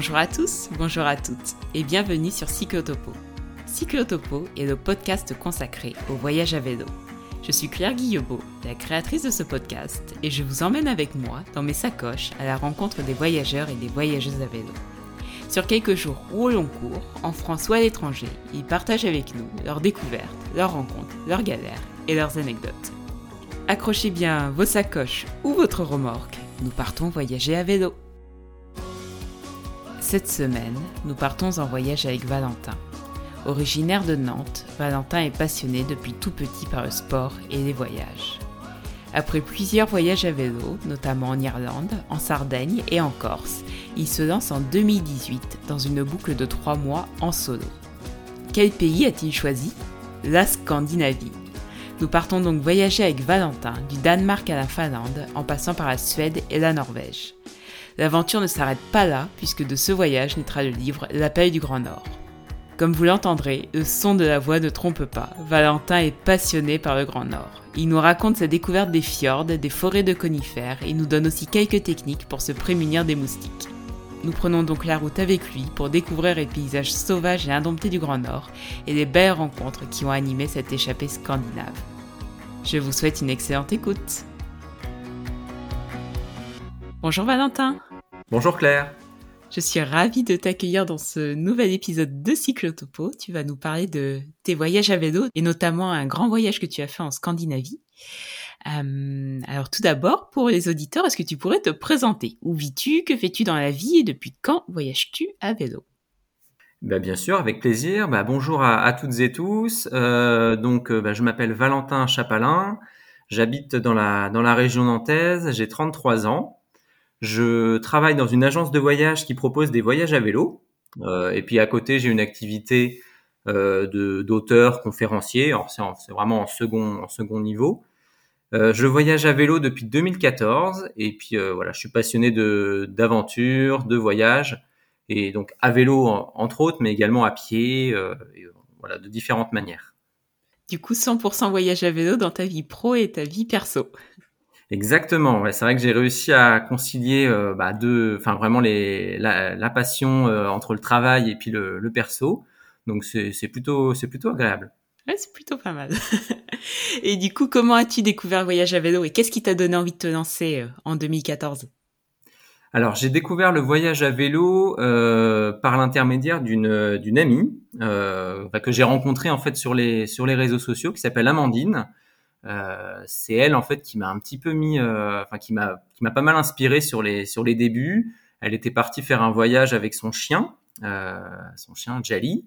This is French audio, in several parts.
Bonjour à tous, bonjour à toutes et bienvenue sur Cyclotopo. Cyclotopo est le podcast consacré au voyage à vélo. Je suis Claire Guillebeau, la créatrice de ce podcast, et je vous emmène avec moi dans mes sacoches à la rencontre des voyageurs et des voyageuses à vélo. Sur quelques jours ou au long cours, en France ou à l'étranger, ils partagent avec nous leurs découvertes, leurs rencontres, leurs galères et leurs anecdotes. Accrochez bien vos sacoches ou votre remorque, nous partons voyager à vélo. Cette semaine, nous partons en voyage avec Valentin. Originaire de Nantes, Valentin est passionné depuis tout petit par le sport et les voyages. Après plusieurs voyages à vélo, notamment en Irlande, en Sardaigne et en Corse, il se lance en 2018 dans une boucle de 3 mois en solo. Quel pays a-t-il choisi? La Scandinavie. Nous partons donc voyager avec Valentin du Danemark à la Finlande en passant par la Suède et la Norvège. L'aventure ne s'arrête pas là puisque de ce voyage naîtra le livre L'appel du Grand Nord. Comme vous l'entendrez, le son de la voix ne trompe pas. Valentin est passionné par le Grand Nord. Il nous raconte sa découverte des fjords, des forêts de conifères et nous donne aussi quelques techniques pour se prémunir des moustiques. Nous prenons donc la route avec lui pour découvrir les paysages sauvages et indomptés du Grand Nord et les belles rencontres qui ont animé cette échappée scandinave. Je vous souhaite une excellente écoute. Bonjour Valentin. Bonjour Claire. Je suis ravie de t'accueillir dans ce nouvel épisode de Cyclotopo. Tu vas nous parler de tes voyages à vélo et notamment un grand voyage que tu as fait en Scandinavie. Euh, alors tout d'abord, pour les auditeurs, est-ce que tu pourrais te présenter? Où vis-tu? Que fais-tu dans la vie? Et depuis quand voyages-tu à vélo? Bah, bien sûr, avec plaisir. Bah, bonjour à, toutes et tous. Euh, donc, euh, bah, je m'appelle Valentin Chapalin. J'habite dans la, dans la région nantaise. J'ai 33 ans. Je travaille dans une agence de voyage qui propose des voyages à vélo. Euh, et puis à côté, j'ai une activité euh, de d'auteur, conférencier. C'est vraiment en second, en second niveau. Euh, je voyage à vélo depuis 2014 et puis euh, voilà, je suis passionné de d'aventure, de voyage et donc à vélo entre autres, mais également à pied, voilà, de différentes manières. Du coup, 100% voyage à vélo dans ta vie pro et ta vie perso. Exactement. Ouais, c'est vrai que j'ai réussi à concilier euh, bah, deux, enfin vraiment les, la, la passion euh, entre le travail et puis le, le perso. Donc c'est plutôt, c'est plutôt agréable. Ouais, c'est plutôt pas mal. et du coup, comment as-tu découvert voyage à vélo et qu'est-ce qui t'a donné envie de te lancer euh, en 2014 alors j'ai découvert le voyage à vélo euh, par l'intermédiaire d'une d'une amie euh, que j'ai rencontrée en fait sur les sur les réseaux sociaux qui s'appelle Amandine euh, c'est elle en fait qui m'a un petit peu mis, euh, enfin qui m'a qui m'a pas mal inspiré sur les sur les débuts. Elle était partie faire un voyage avec son chien, euh, son chien Jali,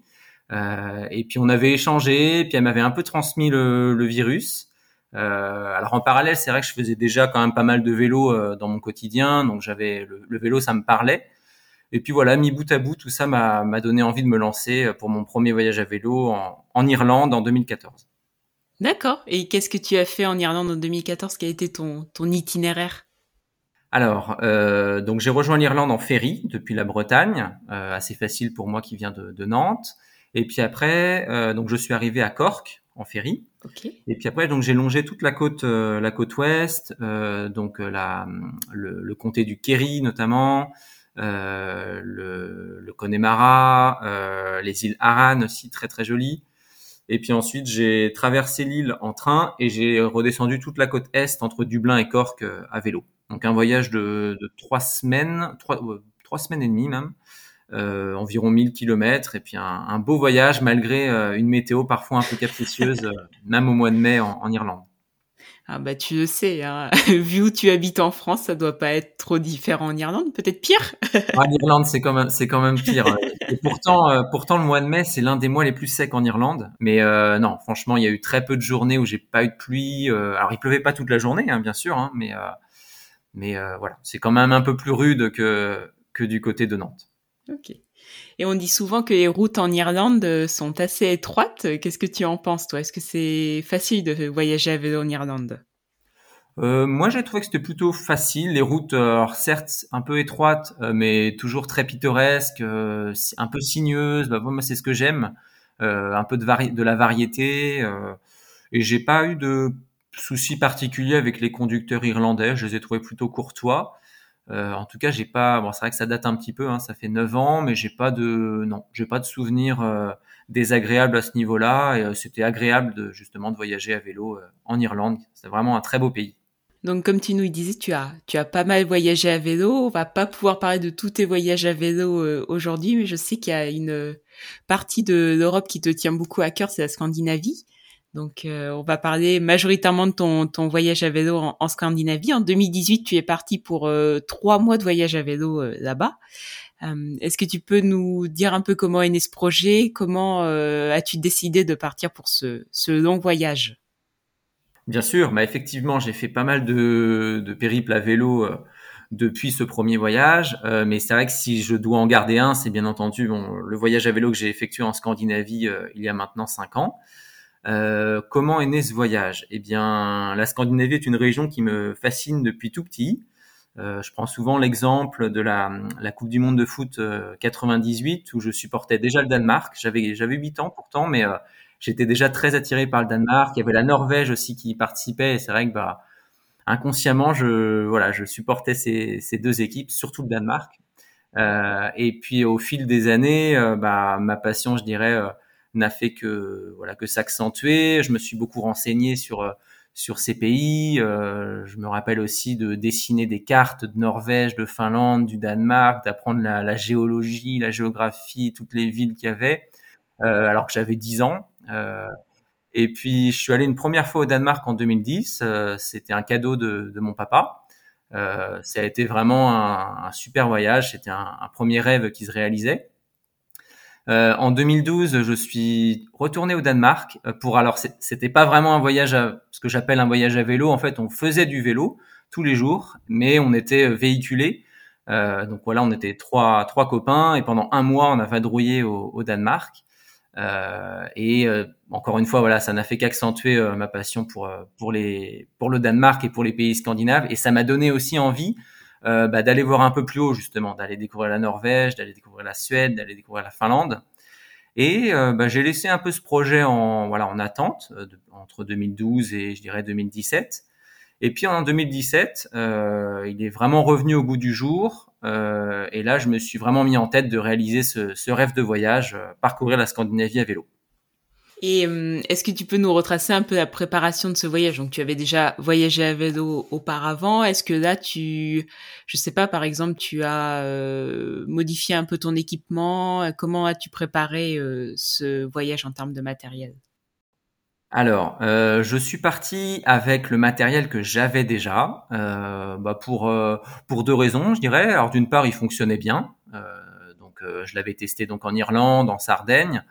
et puis on avait échangé, puis elle m'avait un peu transmis le, le virus. Euh, alors en parallèle, c'est vrai que je faisais déjà quand même pas mal de vélo dans mon quotidien, donc j'avais le, le, vélo, ça me parlait. Et puis voilà, mis bout à bout, tout ça m'a donné envie de me lancer pour mon premier voyage à vélo en, en Irlande en 2014. D'accord. Et qu'est-ce que tu as fait en Irlande en 2014 Quel a été ton, ton itinéraire? Alors, euh, donc j'ai rejoint l'Irlande en ferry depuis la Bretagne, euh, assez facile pour moi qui viens de, de Nantes. Et puis après, euh, donc je suis arrivé à Cork en ferry. Okay. Et puis après, donc j'ai longé toute la côte, la côte ouest, donc la, le, le, comté du Kerry notamment, le, le Connemara, les îles Aran aussi très très jolies. Et puis ensuite, j'ai traversé l'île en train et j'ai redescendu toute la côte est entre Dublin et Cork euh, à vélo. Donc un voyage de, de trois semaines, trois, euh, trois, semaines et demie même, euh, environ 1000 kilomètres. Et puis un, un beau voyage malgré une météo parfois un peu capricieuse, même au mois de mai en, en Irlande. Ah bah tu le sais, hein. vu où tu habites en France, ça doit pas être trop différent en Irlande, peut-être pire? en Irlande, c'est quand même c'est quand même pire. Et pourtant, euh, pourtant le mois de mai, c'est l'un des mois les plus secs en Irlande. Mais euh, non, franchement, il y a eu très peu de journées où j'ai pas eu de pluie. Euh, alors il pleuvait pas toute la journée, hein, bien sûr, hein, mais mais voilà, c'est quand même un peu plus rude que que du côté de Nantes. Ok. Et on dit souvent que les routes en Irlande sont assez étroites. Qu'est-ce que tu en penses, toi? Est-ce que c'est facile de voyager à vélo en Irlande? Euh, moi, j'ai trouvé que c'était plutôt facile. Les routes, euh, certes, un peu étroites, euh, mais toujours très pittoresques, euh, un peu sinueuses. Bah, moi, c'est ce que j'aime, un peu de, vari de la variété. et j'ai pas eu de soucis particuliers avec les conducteurs irlandais. Je les ai trouvés plutôt courtois. En tout cas, j'ai pas. Bon, c'est vrai que ça date un petit peu, hein, ça fait 9 ans, mais j'ai pas de non, j'ai pas de souvenirs désagréables à ce niveau-là. Et c'était agréable de justement de voyager à vélo en Irlande. C'est vraiment un très beau pays. Donc, comme tu nous disais, tu as, tu as pas mal voyagé à vélo. On va pas pouvoir parler de tous tes voyages à vélo euh, aujourd'hui, mais je sais qu'il y a une partie de l'Europe qui te tient beaucoup à cœur, c'est la Scandinavie. Donc, euh, on va parler majoritairement de ton, voyage à vélo en, Scandinavie. En 2018, tu es parti pour euh, trois mois de voyage à vélo là-bas. Est-ce que tu peux nous dire un peu comment est né ce projet? Comment as-tu décidé de partir pour ce, long voyage? Bien sûr, bah effectivement, j'ai fait pas mal de, de périples à vélo euh, depuis ce premier voyage, euh, mais c'est vrai que si je dois en garder un, c'est bien entendu le voyage à vélo que j'ai effectué en Scandinavie euh, il y a maintenant cinq ans. Comment est né ce voyage? Eh bien, la Scandinavie est une région qui me fascine depuis tout petit. je prends souvent l'exemple de la, Coupe du Monde de foot 98 où je supportais déjà le Danemark. J'avais j'avais 8 ans pourtant, mais j'étais déjà très attiré par le Danemark. Il y avait la Norvège aussi qui participait. Et c'est vrai que bah, inconsciemment, je voilà, je supportais ces, ces deux équipes, surtout le Danemark. Euh, et puis au fil des années, euh, bah, ma passion, je dirais, euh, n'a fait que voilà que s'accentuer. Je me suis beaucoup renseigné sur euh, sur ces pays. je me rappelle aussi de dessiner des cartes de Norvège, de Finlande, du Danemark, d'apprendre la, la, géologie, la géographie, toutes les villes qu'il y avait, alors que j'avais 10 ans. Euh, et puis, je suis allé une première fois au Danemark en 2010. Euh, c'était un cadeau de, de mon papa. Euh, ça a été vraiment un, un super voyage. C'était un, premier rêve qui se réalisait. Euh, en 2012, je suis retourné au Danemark pour alors c'était pas vraiment un voyage à ce que j'appelle un voyage à vélo. En fait, on faisait du vélo tous les jours, mais on était véhiculé. Euh, donc voilà, on était trois trois copains et pendant un mois, on a vadrouillé au, au Danemark. Euh, et euh, encore une fois, voilà, ça n'a fait qu'accentuer euh, ma passion pour pour les pour le Danemark et pour les pays scandinaves. Et ça m'a donné aussi envie bah, d'aller voir un peu plus haut justement, d'aller découvrir la Norvège, d'aller découvrir la Suède, d'aller découvrir la Finlande. Et bah, j'ai laissé un peu ce projet en voilà en attente entre 2012 et je dirais 2017. Et puis en 2017, euh, il est vraiment revenu au bout du jour. Euh, et là, je me suis vraiment mis en tête de réaliser ce, ce rêve de voyage, euh, parcourir la Scandinavie à vélo. Et euh, est-ce que tu peux nous retracer un peu la préparation de ce voyage? Donc, tu avais déjà voyagé à vélo auparavant. Est-ce que là, tu, je sais pas, par exemple, tu as euh, modifié un peu ton équipement? Comment as-tu préparé ce voyage en termes de matériel? Alors, euh, je suis parti avec le matériel que j'avais déjà, euh, bah pour euh, pour deux raisons, je dirais. Alors d'une part, il fonctionnait bien, donc je l'avais testé donc en Irlande, en Sardaigne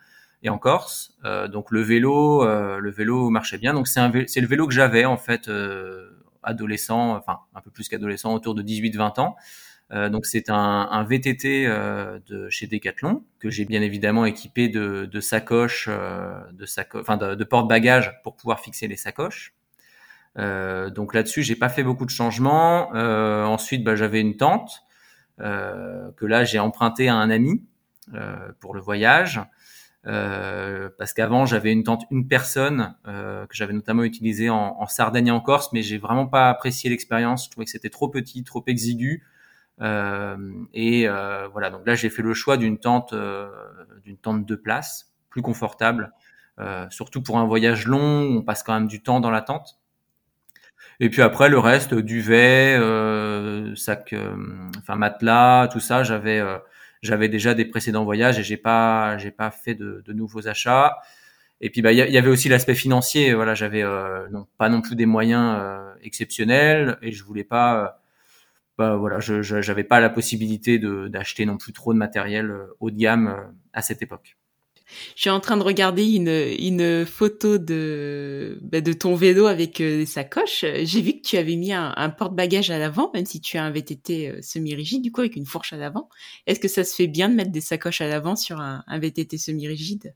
et en Corse. donc le vélo, le vélo marchait bien. Donc c'est le vélo que j'avais en fait adolescent, enfin un peu plus qu'adolescent, autour de 18-20 ans. Euh, donc c'est un, VTT euh, de chez Decathlon que j'ai bien évidemment équipé de, sacoches, euh, de, enfin de, porte-bagages pour pouvoir fixer les sacoches. Euh, donc là-dessus, j'ai pas fait beaucoup de changements. ensuite, bah, j'avais une tente que là j'ai emprunté à un ami pour le voyage. Parce qu'avant j'avais une tente une personne que j'avais notamment utilisée en, en, Sardaigne et en Corse, mais j'ai vraiment pas apprécié l'expérience. Je trouvais que c'était trop petit, trop exigu. Euh, et euh, voilà, donc là j'ai fait le choix d'une tente, euh, d'une tente de place, plus confortable, surtout pour un voyage long, on passe quand même du temps dans la tente. Et puis après le reste, duvet, euh, sac, enfin matelas, tout ça, j'avais j'avais déjà des précédents voyages et j'ai pas j'ai pas fait de, de, nouveaux achats. Et puis bah il y, avait aussi l'aspect financier. Voilà, j'avais non pas non plus des moyens exceptionnels et je voulais pas bah voilà, je n'avais pas la possibilité d'acheter non plus trop de matériel euh, haut de gamme euh, à cette époque. Je suis en train de regarder une, une photo de, bah, de ton vélo avec euh, sacoches. J'ai vu que tu avais mis un, porte-bagages à l'avant, même si tu as un VTT semi-rigide, du coup, avec une fourche à l'avant. Est-ce que ça se fait bien de mettre des sacoches à l'avant sur un, un VTT semi-rigide?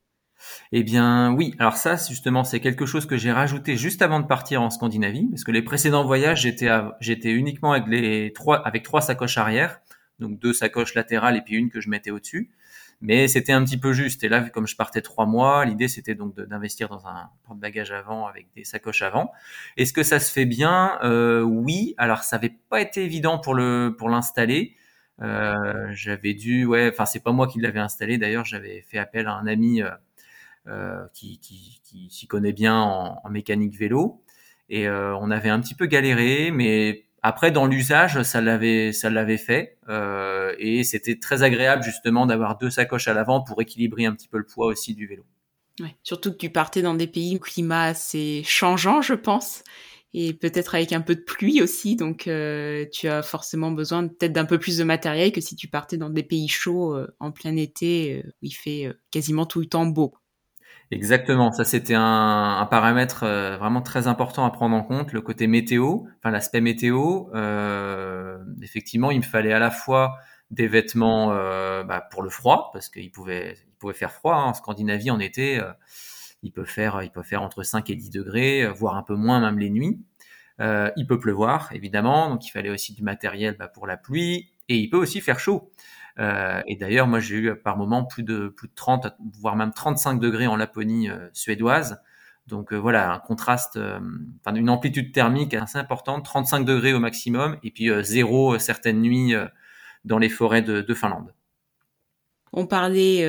Eh bien oui, alors ça justement c'est quelque chose que j'ai rajouté juste avant de partir en Scandinavie, parce que les précédents voyages j'étais j'étais uniquement avec les trois avec trois sacoches arrière, donc deux sacoches latérales et puis une que je mettais au-dessus. Mais c'était un petit peu juste. Et là, comme je partais trois mois, l'idée c'était donc d'investir dans un porte-bagages avant avec des sacoches avant. Est-ce que ça se fait bien? Euh, Oui. Alors ça n'avait pas été évident pour le pour l'installer. Euh, j'avais dû, ouais, enfin c'est pas moi qui l'avais installé. D'ailleurs, j'avais fait appel à un ami euh, euh qui, qui, qui s'y connaît bien en, en, mécanique vélo, et euh, on avait un petit peu galéré, mais après, dans l'usage, ça l'avait, ça l'avait fait, euh, et c'était très agréable justement d'avoir deux sacoches à l'avant pour équilibrer un petit peu le poids aussi du vélo. Ouais, surtout que tu partais dans des pays où climat assez changeant, je pense, et peut-être avec un peu de pluie aussi, donc euh, tu as forcément besoin peut-être d'un peu plus de matériel que si tu partais dans des pays chauds euh, en plein été où il fait quasiment tout le temps beau. Exactement, ça c'était un, un, paramètre euh, vraiment très important à prendre en compte, le côté météo, enfin l'aspect météo. Euh, effectivement, il me fallait à la fois des vêtements euh, bah, pour le froid, parce qu'il pouvait, il pouvait faire froid. Hein. En Scandinavie, en été, euh, il peut faire, il peut faire entre 5 et 10 degrés, voire un peu moins même les nuits. Euh, il peut pleuvoir, évidemment, donc il fallait aussi du matériel bah, pour la pluie, et il peut aussi faire chaud. Euh, et d'ailleurs, moi, j'ai eu par moment plus de plus de 30, voire même 35 degrés en Laponie euh, suédoise. Donc euh, voilà, un contraste, une amplitude thermique assez importante, 35 degrés au maximum, et puis zéro certaines nuits dans les forêts de, de Finlande. On parlait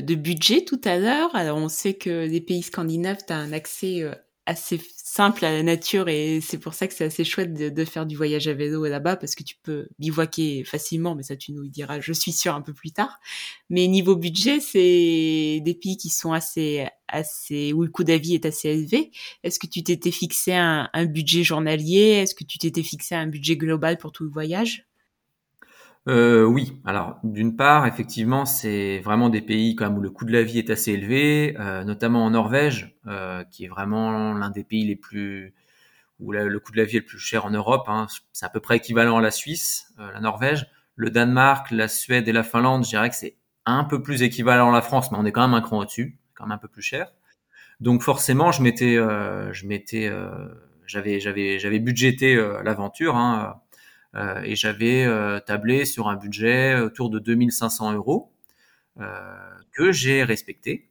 de budget tout à l'heure. Alors on sait que les pays scandinaves, tu as un accès assez simple à la nature et c'est pour ça que c'est assez chouette de, faire du voyage à vélo là-bas parce que tu peux bivouaquer facilement, mais ça tu nous diras, je suis sûr, un peu plus tard. Mais niveau budget, c'est des pays qui sont assez, assez, où le coût d'avis est assez élevé. Est-ce que tu t'étais fixé un budget journalier? Est-ce que tu t'étais fixé un budget global pour tout le voyage? Euh, oui, alors d'une part, effectivement, c'est vraiment des pays quand même où le coût de la vie est assez élevé, euh, notamment en Norvège, euh, qui est vraiment l'un des pays les plus où le coût de la vie est le plus cher en Europe. Hein. C'est à peu près équivalent à la Suisse, euh, la Norvège, le Danemark, la Suède et la Finlande. Je dirais que c'est un peu plus équivalent à la France, mais on est quand même un cran au-dessus, quand même un peu plus cher. Donc forcément, je m'étais, euh, je m'étais, j'avais, j'avais, j'avais budgété l'aventure. Hein, euh, et j'avais euh, tablé sur un budget autour de 2500 euros euh, que j'ai respecté.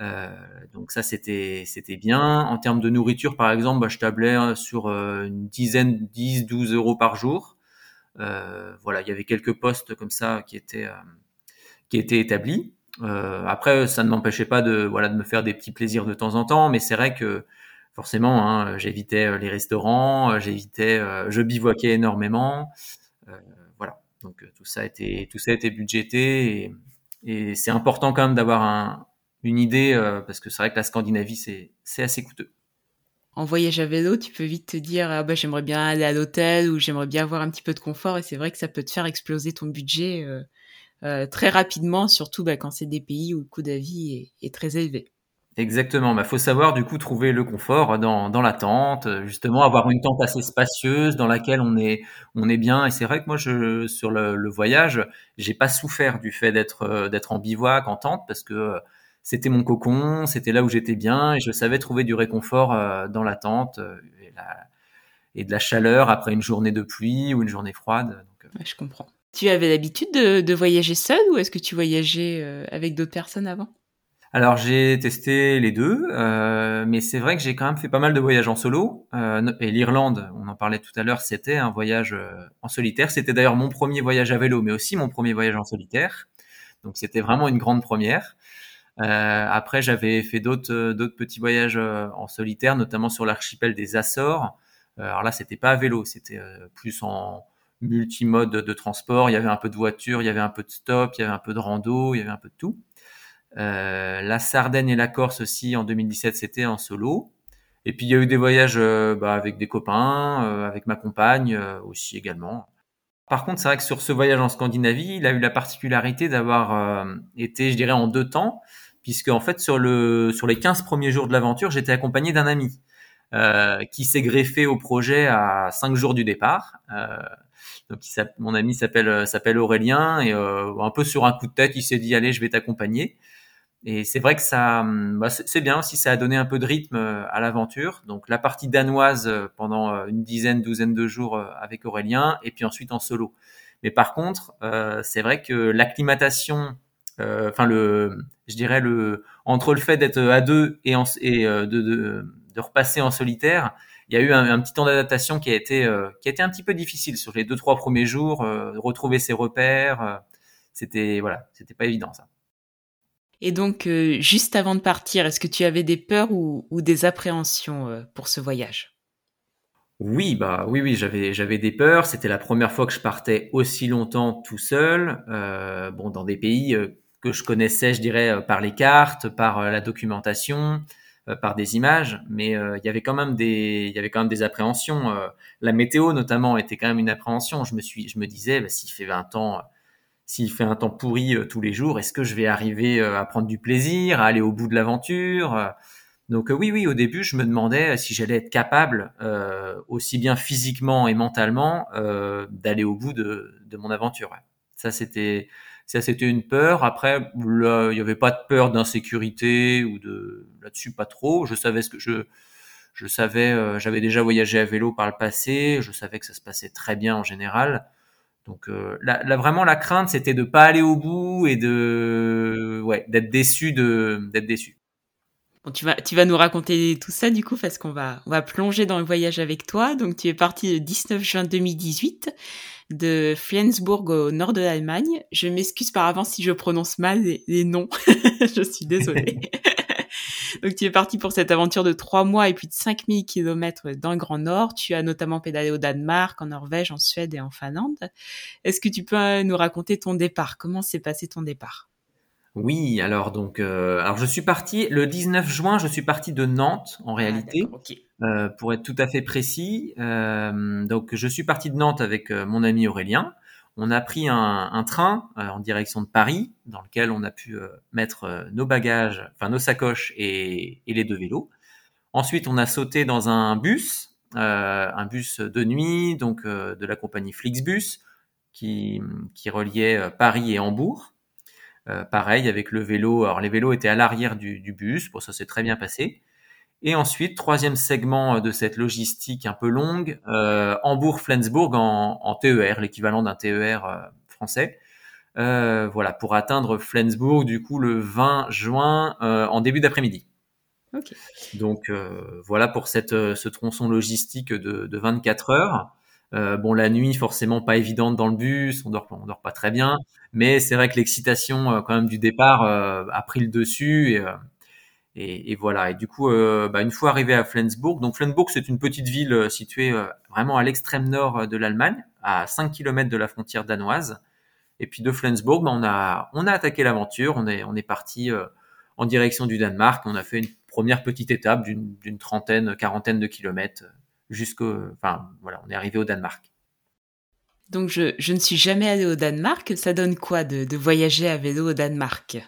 Euh, donc ça c'était c'était bien. En termes de nourriture par exemple, bah, je tablais sur une dizaine, 10, 12 euros par jour. Euh, voilà, il y avait quelques postes comme ça qui étaient qui étaient établis. Euh, après, ça ne m'empêchait pas de voilà de me faire des petits plaisirs de temps en temps, mais c'est vrai que forcément, hein, j'évitais euh, les restaurants, euh, j'évitais, euh, je bivouaquais énormément. voilà, donc tout ça a été, tout ça été budgété et, c'est important quand même d'avoir un, une idée parce que c'est vrai que la Scandinavie c'est, assez coûteux. En voyage à vélo, tu peux vite te dire ah bah j'aimerais bien aller à l'hôtel ou j'aimerais bien avoir un petit peu de confort et c'est vrai que ça peut te faire exploser ton budget très rapidement, surtout bah, quand c'est des pays où le coût d'avis est très élevé. Exactement. Bah, faut savoir du coup trouver le confort dans, dans la tente, euh, justement avoir une tente assez spacieuse dans laquelle on est on est bien. Et c'est vrai que moi, je sur le, le voyage, j'ai pas souffert du fait d'être euh, d'être en bivouac en tente parce que euh, c'était mon cocon, c'était là où j'étais bien et je savais trouver du réconfort dans la tente et, la, de la chaleur après une journée de pluie ou une journée froide. Je comprends. Tu avais l'habitude de, de voyager seul ou est-ce que tu voyageais avec d'autres personnes avant? Alors j'ai testé les deux, euh, mais c'est vrai que j'ai quand même fait pas mal de voyages en solo. Euh, et l'Irlande, on en parlait tout à l'heure, c'était un voyage euh, en solitaire. C'était d'ailleurs mon premier voyage à vélo, mais aussi mon premier voyage en solitaire. Donc c'était vraiment une grande première. Après j'avais fait d'autres d'autres petits voyages en solitaire, notamment sur l'archipel des Açores. alors là c'était pas à vélo, c'était plus en multimode de transport. Il y avait un peu de voiture, il y avait un peu de stop, il y avait un peu de rando, il y avait un peu de tout. Euh, la Sardaigne et la Corse aussi en 2017 c'était en solo. Et puis il y a eu des voyages euh, bah, avec des copains, euh, avec ma compagne aussi également. Par contre, c'est vrai que sur ce voyage en Scandinavie, il a eu la particularité d'avoir été, je dirais, en deux temps, puisque en fait sur le sur les 15 premiers jours de l'aventure, j'étais accompagné d'un ami euh, qui s'est greffé au projet à cinq jours du départ. Euh, donc mon ami s'appelle s'appelle Aurélien et un peu sur un coup de tête, il s'est dit allez, je vais t'accompagner. Et c'est vrai que ça, hum, bah c'est bien aussi, ça a donné un peu de rythme euh, à l'aventure. Donc la partie danoise euh, pendant euh, une dizaine, douzaine de jours avec Aurélien, et puis ensuite en solo. Mais par contre, euh, c'est vrai que l'acclimatation enfin le, je dirais le, entre le fait d'être à deux et, et de, de, de, repasser en solitaire, il y a eu un, petit temps d'adaptation qui a été qui a été un petit peu difficile sur les deux trois premiers jours, retrouver ses repères, c'était voilà, c'était pas évident ça. Et donc, juste avant de partir, est-ce que tu avais des peurs ou, des appréhensions pour ce voyage? Oui, bah oui, oui, j'avais j'avais des peurs. C'était la première fois que je partais aussi longtemps tout seul, euh, bon, dans des pays euh, que je connaissais, je dirais, euh, par les cartes, par la documentation, par des images, mais il y avait quand même des, il y avait quand même des appréhensions. la météo, notamment, était quand même une appréhension. Je me suis, je me disais, bah, s'il fait 20 ans, s'il fait un temps pourri tous les jours, est-ce que je vais arriver à prendre du plaisir, à aller au bout de l'aventure donc euh, oui, oui, au début, je me demandais euh, si j'allais être capable, euh, aussi bien physiquement et mentalement, euh, d'aller au bout de, de mon aventure. Ça, c'était, ça, c'était une peur. Après, il n'y avait pas de peur d'insécurité ou de là-dessus, pas trop. Je savais ce que je, je savais, j'avais déjà voyagé à vélo par le passé. Je savais que ça se passait très bien en général. Donc là, là, vraiment, la crainte, c'était de pas aller au bout et de, ouais, d'être déçu de, d'être déçu tu vas, tu vas nous raconter tout ça du coup parce qu'on va, on va plonger dans le voyage avec toi. Donc tu es parti le 19 juin 2018 de Flensburg au nord de l'Allemagne. Je m'excuse par avance si je prononce mal les, noms. je suis désolée. Donc tu es parti pour cette aventure de trois mois et plus de 5000 kilomètres dans le Grand Nord. Tu as notamment pédalé au Danemark, en Norvège, en Suède et en Finlande. Est-ce que tu peux nous raconter ton départ? Comment s'est passé ton départ? Oui, alors donc, euh, alors je suis parti le 19 juin. Je suis parti de Nantes en ah, réalité, euh, pour être tout à fait précis. Euh, donc je suis parti de Nantes avec mon ami Aurélien. On a pris un, train en direction de Paris, dans lequel on a pu mettre nos bagages, enfin nos sacoches et, les deux vélos. Ensuite, on a sauté dans un bus, un bus de nuit, donc de la compagnie Flixbus, qui, qui reliait Paris et Hambourg. Euh, pareil avec le vélo. Alors les vélos étaient à l'arrière du, bus, pour ça s'est très bien passé. Et ensuite, troisième segment de cette logistique un peu longue, euh, Hambourg-Flensburg en, en, TER, l'équivalent d'un TER euh, français. Euh, voilà, pour atteindre Flensburg du coup le 20 juin euh, en début d'après-midi. Okay. Donc voilà pour cette, ce tronçon logistique de, de 24 heures. Euh, bon, la nuit, forcément pas évidente dans le bus, on dort, on dort pas très bien, mais c'est vrai que l'excitation euh, quand même du départ euh, a pris le dessus et, et, et, voilà. Et du coup, bah, une fois arrivé à Flensburg, donc Flensburg c'est une petite ville située vraiment à l'extrême nord de l'Allemagne, à 5 km de la frontière danoise. Et puis de Flensburg, bah, on a on a attaqué l'aventure, on est on est parti en direction du Danemark, on a fait une première petite étape d'une trentaine, quarantaine de kilomètres jusqu'au, enfin voilà, on est arrivé au Danemark. Donc je, je, ne suis jamais allé au Danemark. Ça donne quoi de, de voyager à vélo au Danemark?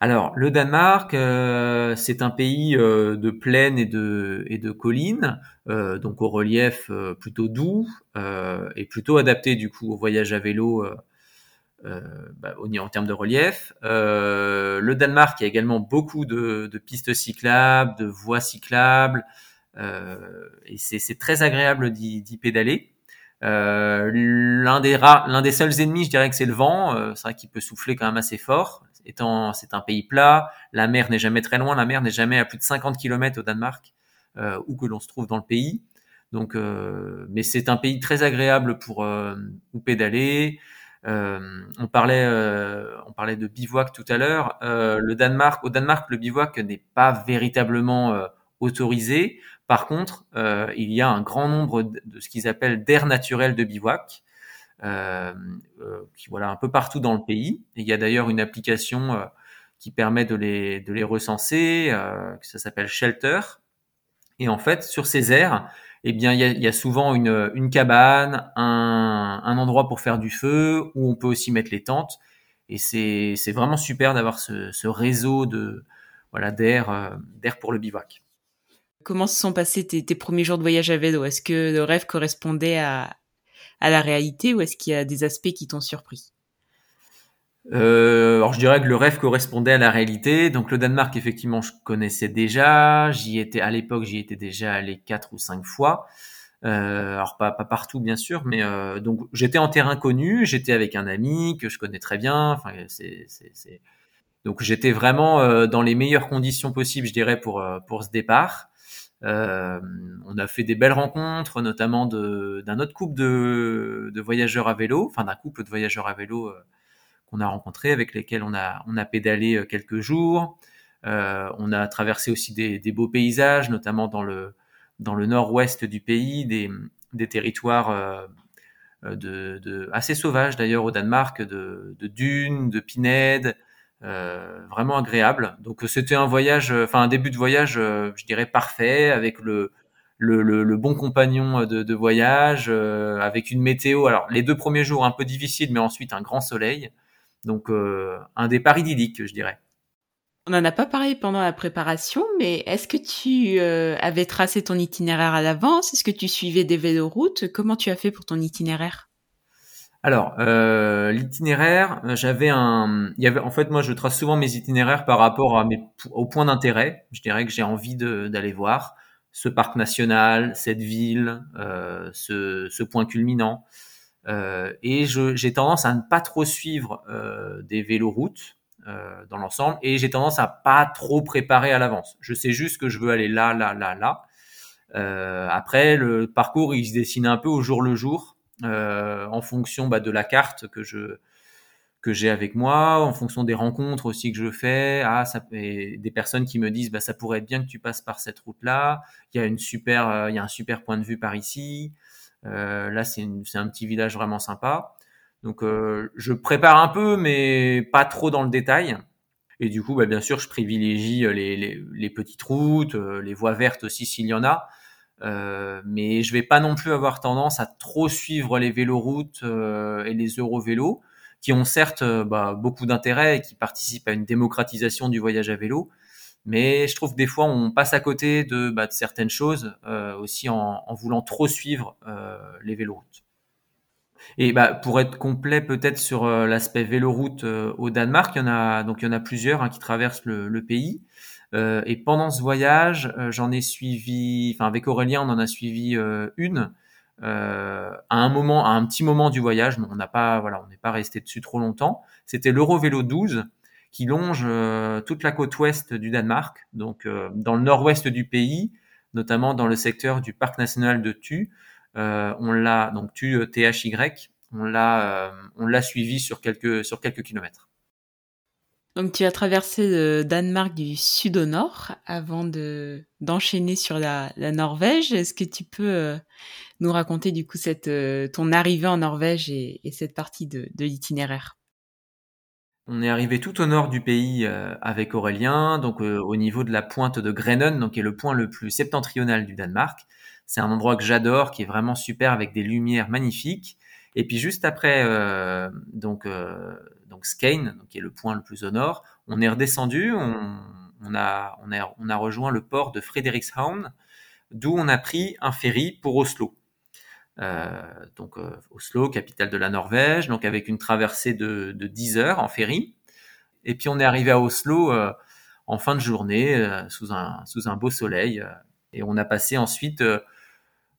Alors le Danemark, euh, c'est un pays euh, de plaine et de, collines, euh, donc au relief plutôt doux et plutôt adapté du coup au voyage à vélo. Bah, en termes de relief, le Danemark a également beaucoup de, pistes cyclables, de voies cyclables, et c'est très agréable d'y pédaler. L'un des l'un des seuls ennemis, je dirais que c'est le vent. Euh, c'est vrai qu'il peut souffler quand même assez fort. C'est un pays plat, la mer n'est jamais très loin, la mer n'est jamais à plus de 50 km au Danemark, euh, où que l'on se trouve dans le pays. Donc, euh, mais c'est un pays très agréable pour euh, pédaler. on parlait, on parlait de bivouac tout à l'heure. au Danemark, le bivouac n'est pas véritablement autorisé. Par contre, euh, il y a un grand nombre de, ce qu'ils appellent d'aires naturelles de bivouac, euh, euh, qui voilà un peu partout dans le pays. Et il y a d'ailleurs une application euh, qui permet de les de les recenser, euh, ça s'appelle Shelter. Et en fait, sur ces aires, eh bien, il y a, souvent une, une cabane, un, un, endroit pour faire du feu, où on peut aussi mettre les tentes. Et c'est vraiment super d'avoir ce, réseau de voilà d'air pour le bivouac. Comment se sont passés tes, premiers jours de voyage à vélo? Est-ce que le rêve correspondait à, à la réalité ou est-ce qu'il y a des aspects qui t'ont surpris? Euh, alors je dirais que le rêve correspondait à la réalité. Donc le Danemark, effectivement, je connaissais déjà. J'y étais à l'époque, j'y étais déjà allé quatre ou cinq fois. Euh, alors pas, pas partout bien sûr, mais euh, donc j'étais en terrain connu, j'étais avec un ami que je connais très bien. Enfin, c'est, donc j'étais vraiment euh, dans les meilleures conditions possibles, je dirais, pour euh, pour ce départ. Euh, on a fait des belles rencontres, notamment d'un autre couple de, de voyageurs à vélo, enfin d'un couple de voyageurs à vélo qu'on a rencontré, avec lesquels on a on a pédalé quelques jours. on a traversé aussi des, des beaux paysages, notamment dans le dans le nord-ouest du pays, des, des territoires euh, de, de, assez sauvages d'ailleurs au Danemark, de, de dunes, de pinèdes, euh, vraiment agréable. Donc c'était un voyage, enfin un début de voyage, euh, je dirais parfait, avec le, le, le, le bon compagnon de, de voyage, euh, avec une météo. Alors les deux premiers jours un peu difficiles, mais ensuite un grand soleil. Donc euh, un départ idyllique, je dirais. On n'en a pas parlé pendant la préparation, mais est-ce que tu euh, avais tracé ton itinéraire à l'avance? Est-ce que tu suivais des véloroutes Comment tu as fait pour ton itinéraire? Alors, euh, l'itinéraire, j'avais un... Il y avait, en fait, moi, je trace souvent mes itinéraires par rapport à mes, aux points d'intérêt. Je dirais que j'ai envie d'aller voir ce parc national, cette ville, euh, ce, point culminant. Euh, et j'ai tendance à ne pas trop suivre euh, des véloroutes euh, dans l'ensemble et j'ai tendance à pas trop préparer à l'avance. Je sais juste que je veux aller là, là, là, là. Euh, après, le parcours il se dessine un peu au jour le jour euh, en fonction bah, de la carte que je que j'ai avec moi, en fonction des rencontres aussi que je fais. Ah, ça des personnes qui me disent bah ça pourrait être bien que tu passes par cette route là. Il y a une super, euh, il y a un super point de vue par ici. Euh, là, c'est un petit village vraiment sympa. Donc euh, je prépare un peu, mais pas trop dans le détail. Et du coup, bah, bien sûr, je privilégie euh, les, les, les petites routes, euh, les voies vertes aussi s'il y en a. Euh, mais je vais pas non plus avoir tendance à trop suivre les véloroutes euh, et les eurovélos, qui ont certes bah, beaucoup d'intérêt et qui participent à une démocratisation du voyage à vélo. Mais je trouve que des fois, on passe à côté de, bah, de certaines choses aussi en, en, voulant trop suivre les véloroutes. Et bah, pour être complet peut-être sur euh, l'aspect véloroute euh, au Danemark, il y en a donc il y en a plusieurs hein, qui traversent le, le pays. Euh, et pendant ce voyage, euh, j'en ai suivi, enfin avec Aurélien, on en a suivi une à un moment, à un petit moment du voyage. on n'a pas, voilà, on n'est pas resté dessus trop longtemps. C'était l'Eurovélo 12 qui longe toute la côte ouest du Danemark, donc dans le nord-ouest du pays, notamment dans le secteur du parc national de Thy. Euh, on l'a donc tu THY, on l'a euh, on l'a suivi sur quelques sur quelques kilomètres. Donc tu as traversé le Danemark du sud au nord avant de d'enchaîner sur la, la Norvège. Est-ce que tu peux euh, nous raconter du coup cette ton arrivée en Norvège et, et cette partie de, de l'itinéraire? On est arrivé tout au nord du pays euh, avec Aurélien, donc euh, au niveau de la pointe de Grenen, donc qui est le point le plus septentrional du Danemark. C'est un endroit que j'adore, qui est vraiment super avec des lumières magnifiques. Et puis juste après, euh, donc euh, donc Skane, qui est le point le plus au nord, on est redescendu, on, a rejoint le port de Frederikshavn, d'où on a pris un ferry pour Oslo. Euh, donc euh, Oslo, capitale de la Norvège, donc avec une traversée de, de 10 heures en ferry. Et puis on est arrivé à Oslo euh, en fin de journée sous un beau soleil et on a passé ensuite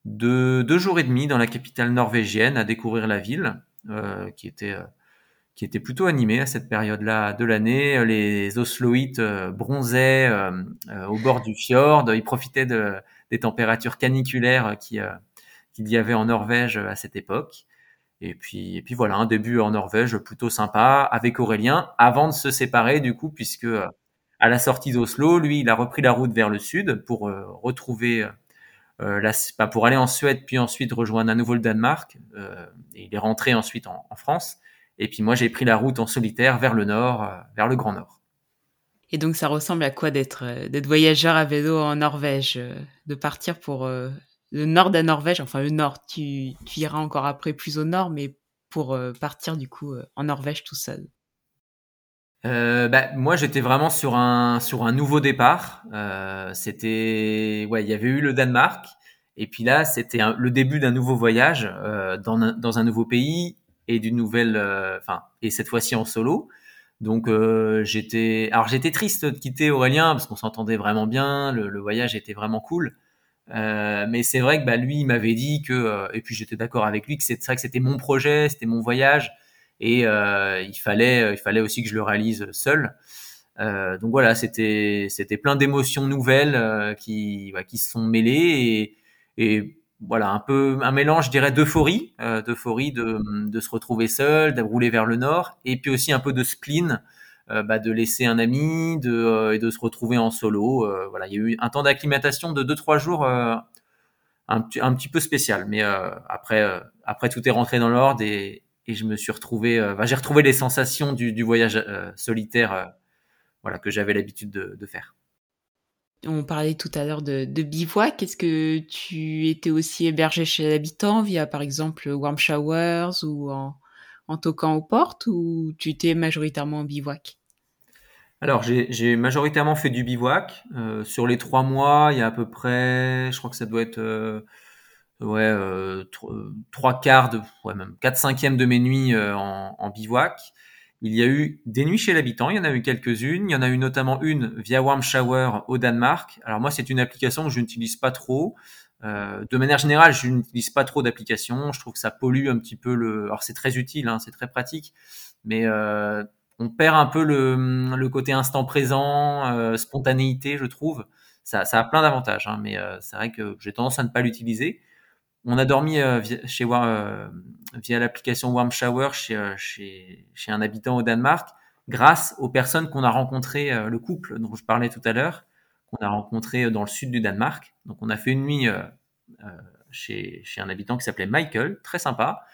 de deux jours et demi dans la capitale norvégienne à découvrir la ville, qui était qui était plutôt animée à cette période-là de l'année. Les Osloïtes euh, bronzaient euh, euh, au bord du fjord, ils profitaient de, des températures caniculaires qui qu'il y avait en Norvège à cette époque. Et puis, et puis voilà, un début en Norvège plutôt sympa avec Aurélien, avant de se séparer du coup, puisque à la sortie d'Oslo, lui, il a repris la route vers le sud pour retrouver pas pour aller en Suède, puis ensuite rejoindre à nouveau le Danemark. Et il est rentré ensuite en, en, France. Et puis moi, j'ai pris la route en solitaire vers le nord, euh, vers le Grand Nord. Et donc, ça ressemble à quoi d'être euh, d'être voyageur à vélo en Norvège, euh, de partir pour le nord de la Norvège, enfin le nord. Tu, tu iras encore après plus au nord, mais pour partir du coup en Norvège tout seul? Euh, bah, moi, j'étais vraiment sur un sur un nouveau départ. C'était ouais, il y avait eu le Danemark, et puis là, c'était le début d'un nouveau voyage dans un, dans un nouveau pays et d'une nouvelle, euh, enfin, et cette fois-ci en solo. Donc euh, j'étais, alors j'étais triste de quitter Aurélien parce qu'on s'entendait vraiment bien, le, voyage était vraiment cool. mais c'est vrai que bah, lui, il m'avait dit que, et puis j'étais d'accord avec lui, que c'est vrai que c'était mon projet, c'était mon voyage, et il fallait, il fallait aussi que je le réalise seul. donc voilà, c'était, c'était plein d'émotions nouvelles qui, qui se sont mêlées et voilà, un peu un mélange, je dirais, d'euphorie, euh, d'euphorie de, de, se retrouver seul, de rouler vers le nord, et puis aussi un peu de spleen, euh, bah, de laisser un ami, de euh, et de se retrouver en solo. Euh, voilà, il y a eu un temps d'acclimatation de 2-3 jours, un, un, petit peu spécial, mais après, après tout est rentré dans l'ordre et, et je me suis retrouvé, bah, j'ai retrouvé les sensations du, du voyage solitaire, voilà, que j'avais l'habitude de, de faire. On parlait tout à l'heure de, bivouac. Est-ce que tu étais aussi hébergé chez l'habitant via, par exemple, warm showers ou en, toquant aux portes ou tu étais majoritairement en bivouac? Alors, j'ai majoritairement fait du bivouac. Euh, sur les trois mois, il y a à peu près, je crois que ça doit être euh, ouais, euh, trois quarts, de, ouais, même quatre cinquièmes de mes nuits en bivouac. Il y a eu des nuits chez l'habitant, il y en a eu quelques-unes. Il y en a eu notamment une via Warm Shower au Danemark. Alors moi, c'est une application que je n'utilise pas trop. Euh, de manière générale, je n'utilise pas trop d'applications. Je trouve que ça pollue un petit peu le. Alors c'est très utile, hein, c'est très pratique, mais euh, on perd un peu le, côté instant présent, euh, spontanéité, je trouve. Ça, a plein d'avantages, hein, mais c'est vrai que j'ai tendance à ne pas l'utiliser. On a dormi euh, via, chez euh, via l'application Warm Shower chez, euh, chez, chez, un habitant au Danemark grâce aux personnes qu'on a rencontrées, le couple dont je parlais tout à l'heure, qu'on a rencontré dans le sud du Danemark. Donc on a fait une nuit chez, chez un habitant qui s'appelait Michael, très sympa,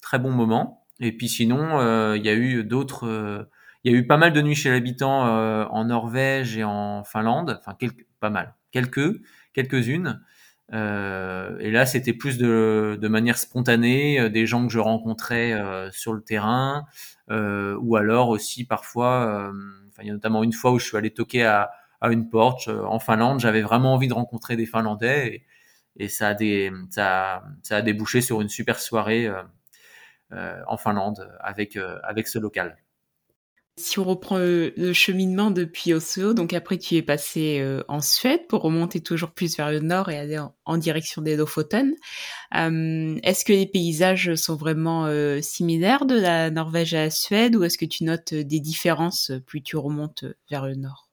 très bon moment. Et puis sinon, il y a eu d'autres... il y a eu pas mal de nuits chez l'habitant en Norvège et en Finlande, enfin quelques, pas mal, quelques, quelques-unes. Euh, et là, c'était plus de, manière spontanée, euh, des gens que je rencontrais euh, sur le terrain, euh, ou alors aussi parfois, il y a notamment une fois où je suis allé toquer à, à une porte en Finlande. J'avais vraiment envie de rencontrer des Finlandais, et, ça, a débouché sur une super soirée en Finlande avec ce local. Si on reprend le, cheminement depuis Oslo, donc après tu es passé euh, en Suède pour remonter toujours plus vers le nord et aller en, direction des Lofoten. Euh, est-ce que les paysages sont vraiment euh, similaires de la Norvège à la Suède ou est-ce que tu notes des différences plus tu remontes vers le nord?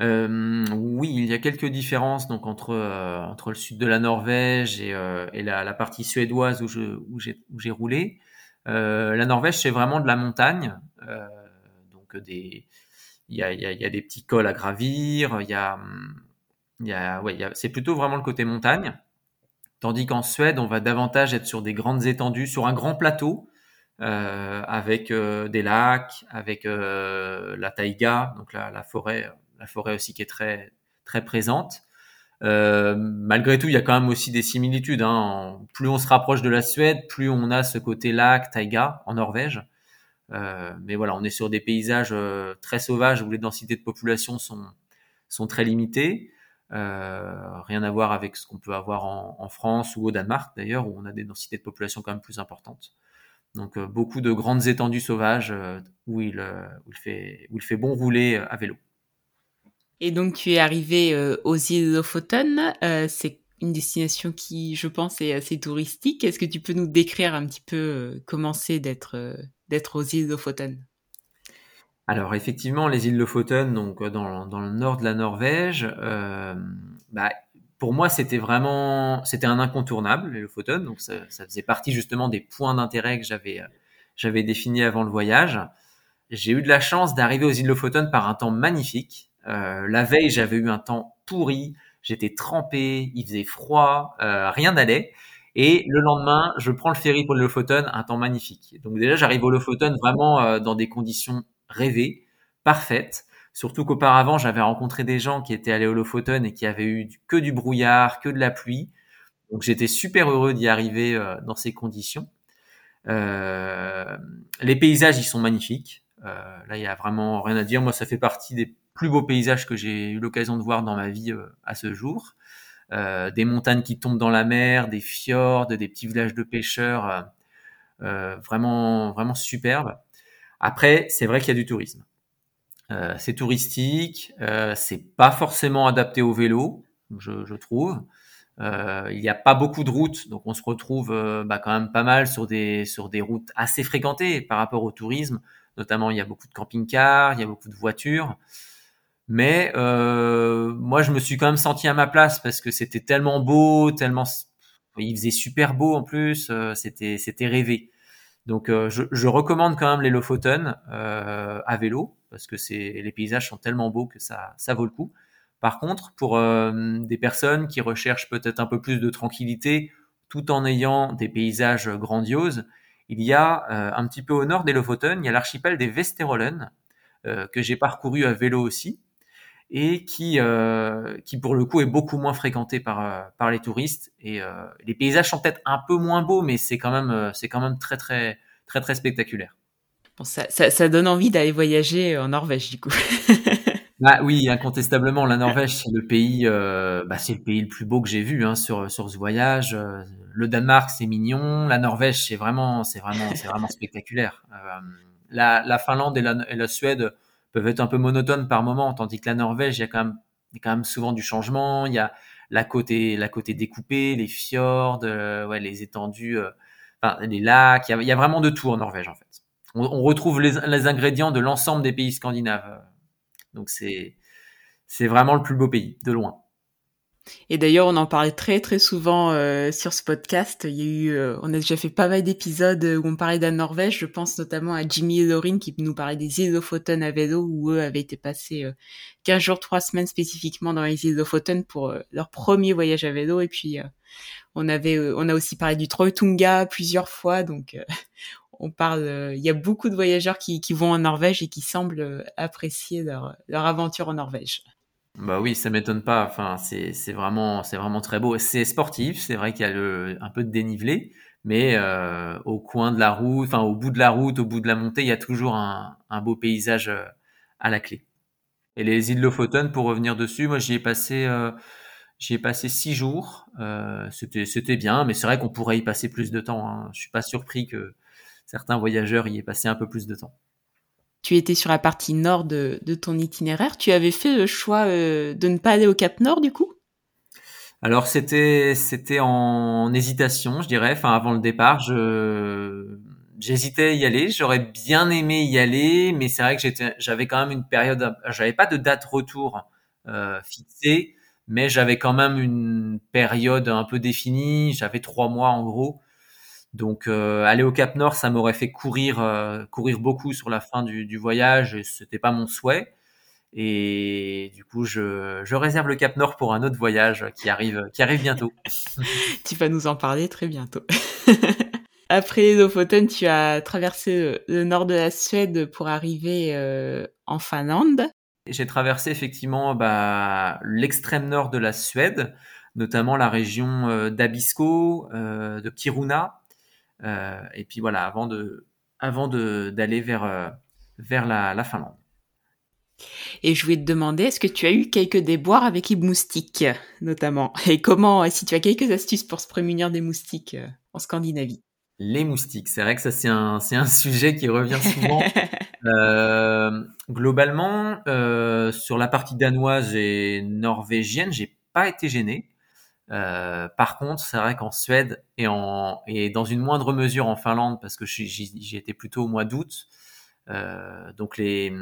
Oui, il y a quelques différences donc entre entre le sud de la Norvège et, la, partie suédoise où je où j'ai roulé. Euh, la Norvège, c'est vraiment de la montagne. Euh, donc des, il y a, y, a, y a, des petits cols à gravir. Il y a, y a, ouais, c'est plutôt vraiment le côté montagne. Tandis qu'en Suède, on va davantage être sur des grandes étendues, sur un grand plateau, euh, avec euh, des lacs, avec euh, la taïga, donc la, la, forêt, la forêt aussi qui est très très présente. Euh, malgré tout, il y a quand même aussi des similitudes. Hein. Plus on se rapproche de la Suède, plus on a ce côté lac, taïga en Norvège. Euh, mais voilà, on est sur des paysages euh, très sauvages où les densités de population sont, sont très limitées. Euh, rien à voir avec ce qu'on peut avoir en, en, France ou au Danemark d'ailleurs, où on a des densités de population quand même plus importantes. Donc beaucoup de grandes étendues sauvages où il, où, il fait, où il fait bon rouler à vélo. Et donc tu es arrivé euh, aux îles Lofoten. Euh, c'est une destination qui, je pense, est assez touristique. Est-ce que tu peux nous décrire un petit peu euh, comment c'est d'être aux îles Lofoten Alors effectivement, les îles Lofoten, donc dans, dans le nord de la Norvège, bah, pour moi, c'était vraiment, c'était un incontournable les Lofoten. Donc ça, ça, faisait partie justement des points d'intérêt que j'avais j'avais définis avant le voyage. J'ai eu de la chance d'arriver aux îles Lofoten par un temps magnifique. Euh, la veille, j'avais eu un temps pourri, j'étais trempé, il faisait froid, euh, rien n'allait. Et le lendemain, je prends le ferry pour le Lofoten, un temps magnifique. Donc déjà, j'arrive au Lofoten vraiment euh, dans des conditions rêvées, parfaites. Surtout qu'auparavant, j'avais rencontré des gens qui étaient allés au Lofoten et qui avaient eu que du brouillard, que de la pluie. Donc j'étais super heureux d'y arriver euh, dans ces conditions. Euh, les paysages, ils sont magnifiques. Euh, là, il y a vraiment rien à dire. Moi, ça fait partie des plus beaux paysages que j'ai eu l'occasion de voir dans ma vie euh, à ce jour. Euh, des montagnes qui tombent dans la mer, des fjords, des petits villages de pêcheurs, euh, euh vraiment vraiment superbes. Après, c'est vrai qu'il y a du tourisme. Euh, c'est touristique, c'est pas forcément adapté au vélo. je, je trouve. Euh, il n'y a pas beaucoup de routes, donc on se retrouve euh, bah, quand même pas mal sur des sur des routes assez fréquentées par rapport au tourisme. Notamment, il y a beaucoup de camping-cars, il y a beaucoup de voitures. Mais euh, moi, je me suis quand même senti à ma place parce que c'était tellement beau, tellement il faisait super beau en plus, euh, c'était c'était rêvé. Donc, euh, je, je, recommande quand même les Lofoten euh, à vélo parce que c'est les paysages sont tellement beaux que ça ça vaut le coup. Par contre, pour des personnes qui recherchent peut-être un peu plus de tranquillité tout en ayant des paysages grandioses, il y a un petit peu au nord des Lofoten, il y a l'archipel des Westerollen que j'ai parcouru à vélo aussi et qui, euh, qui pour le coup est beaucoup moins fréquenté par, euh, par les touristes. Et euh, les paysages sont peut-être un peu moins beaux, mais c'est quand même, c'est quand même très, très, très, très spectaculaire. Bon, ça, ça, ça donne envie d'aller voyager en Norvège, du coup. bah oui, incontestablement, la Norvège, c'est le pays, euh, bah, c'est le pays le plus beau que j'ai vu hein, sur, sur ce voyage. Le Danemark, c'est mignon. La Norvège, c'est vraiment, c'est vraiment, c'est vraiment spectaculaire. la, la Finlande et la, et la Suède, peuvent être un peu monotones par moment, tandis que la Norvège, il y a quand même, il y a quand même souvent du changement. Il y a la côté, la côté découpée, les fjords, euh, ouais, les étendues, euh, enfin, les lacs. Il y, a, vraiment de tout en Norvège en fait. On, retrouve les, les, ingrédients de l'ensemble des pays scandinaves. Donc c'est c'est vraiment le plus beau pays de loin. Et d'ailleurs, on en parlait très très souvent euh, sur ce podcast. Il y a eu, euh, on a déjà fait pas mal d'épisodes où on parlait de la Norvège. Je pense notamment à Jimmy et Lauren qui nous parlaient des îles Lofoten à vélo où eux avaient été passés euh, 15 jours, 3 semaines spécifiquement dans les îles Lofoten pour euh, leur premier voyage à vélo. Et puis euh, on avait, on a aussi parlé du Trolltunga plusieurs fois. Donc on parle, il y a beaucoup de voyageurs qui, qui vont en Norvège et qui semblent apprécier leur, leur aventure en Norvège. Bah oui, ça m'étonne pas. Enfin, c'est vraiment c'est vraiment très beau. C'est sportif, c'est vrai qu'il y a un peu de dénivelé, mais euh, au coin de la route, enfin au bout de la route, au bout de la montée, il y a toujours un, beau paysage euh, à la clé. Et les îles Lofoten, pour revenir dessus, moi j'y ai passé euh, j'y ai passé six jours. C'était c'était bien, mais c'est vrai qu'on pourrait y passer plus de temps. Hein. Je suis pas surpris que certains voyageurs y aient passé un peu plus de temps tu étais sur la partie nord de, ton itinéraire. Tu avais fait le choix euh, de ne pas aller au Cap Nord, du coup? Alors, c'était c'était en hésitation, je dirais. Enfin, avant le départ, je j'hésitais à y aller. J'aurais bien aimé y aller, mais c'est vrai que j'avais quand même une période. J'avais pas de date retour euh, fixée, mais j'avais quand même une période un peu définie. J'avais trois mois en gros. Donc euh, aller au Cap Nord, ça m'aurait fait courir euh, courir beaucoup sur la fin du, du voyage et c'était pas mon souhait. Et du coup, je, je, réserve le Cap Nord pour un autre voyage qui arrive qui arrive bientôt. tu vas nous en parler très bientôt. Après Lofoten, tu as traversé le nord de la Suède pour arriver euh, en Finlande. J'ai traversé effectivement bah, l'extrême nord de la Suède, notamment la région euh, d'Abisko, euh, de Kiruna, euh, et puis voilà, avant de, avant d'aller vers, euh, vers la, la, Finlande. Et je voulais te demander, est-ce que tu as eu quelques déboires avec les moustiques, notamment? Et comment, si tu as quelques astuces pour se prémunir des moustiques euh, en Scandinavie? Les moustiques, c'est vrai que ça c'est un, c'est un sujet qui revient souvent. euh, globalement, euh, sur la partie danoise et norvégienne, j'ai pas été gêné. Euh, par contre, c'est vrai qu'en Suède et, dans une moindre mesure en Finlande, parce que j'y étais plutôt au mois d'août, euh, donc j'ai,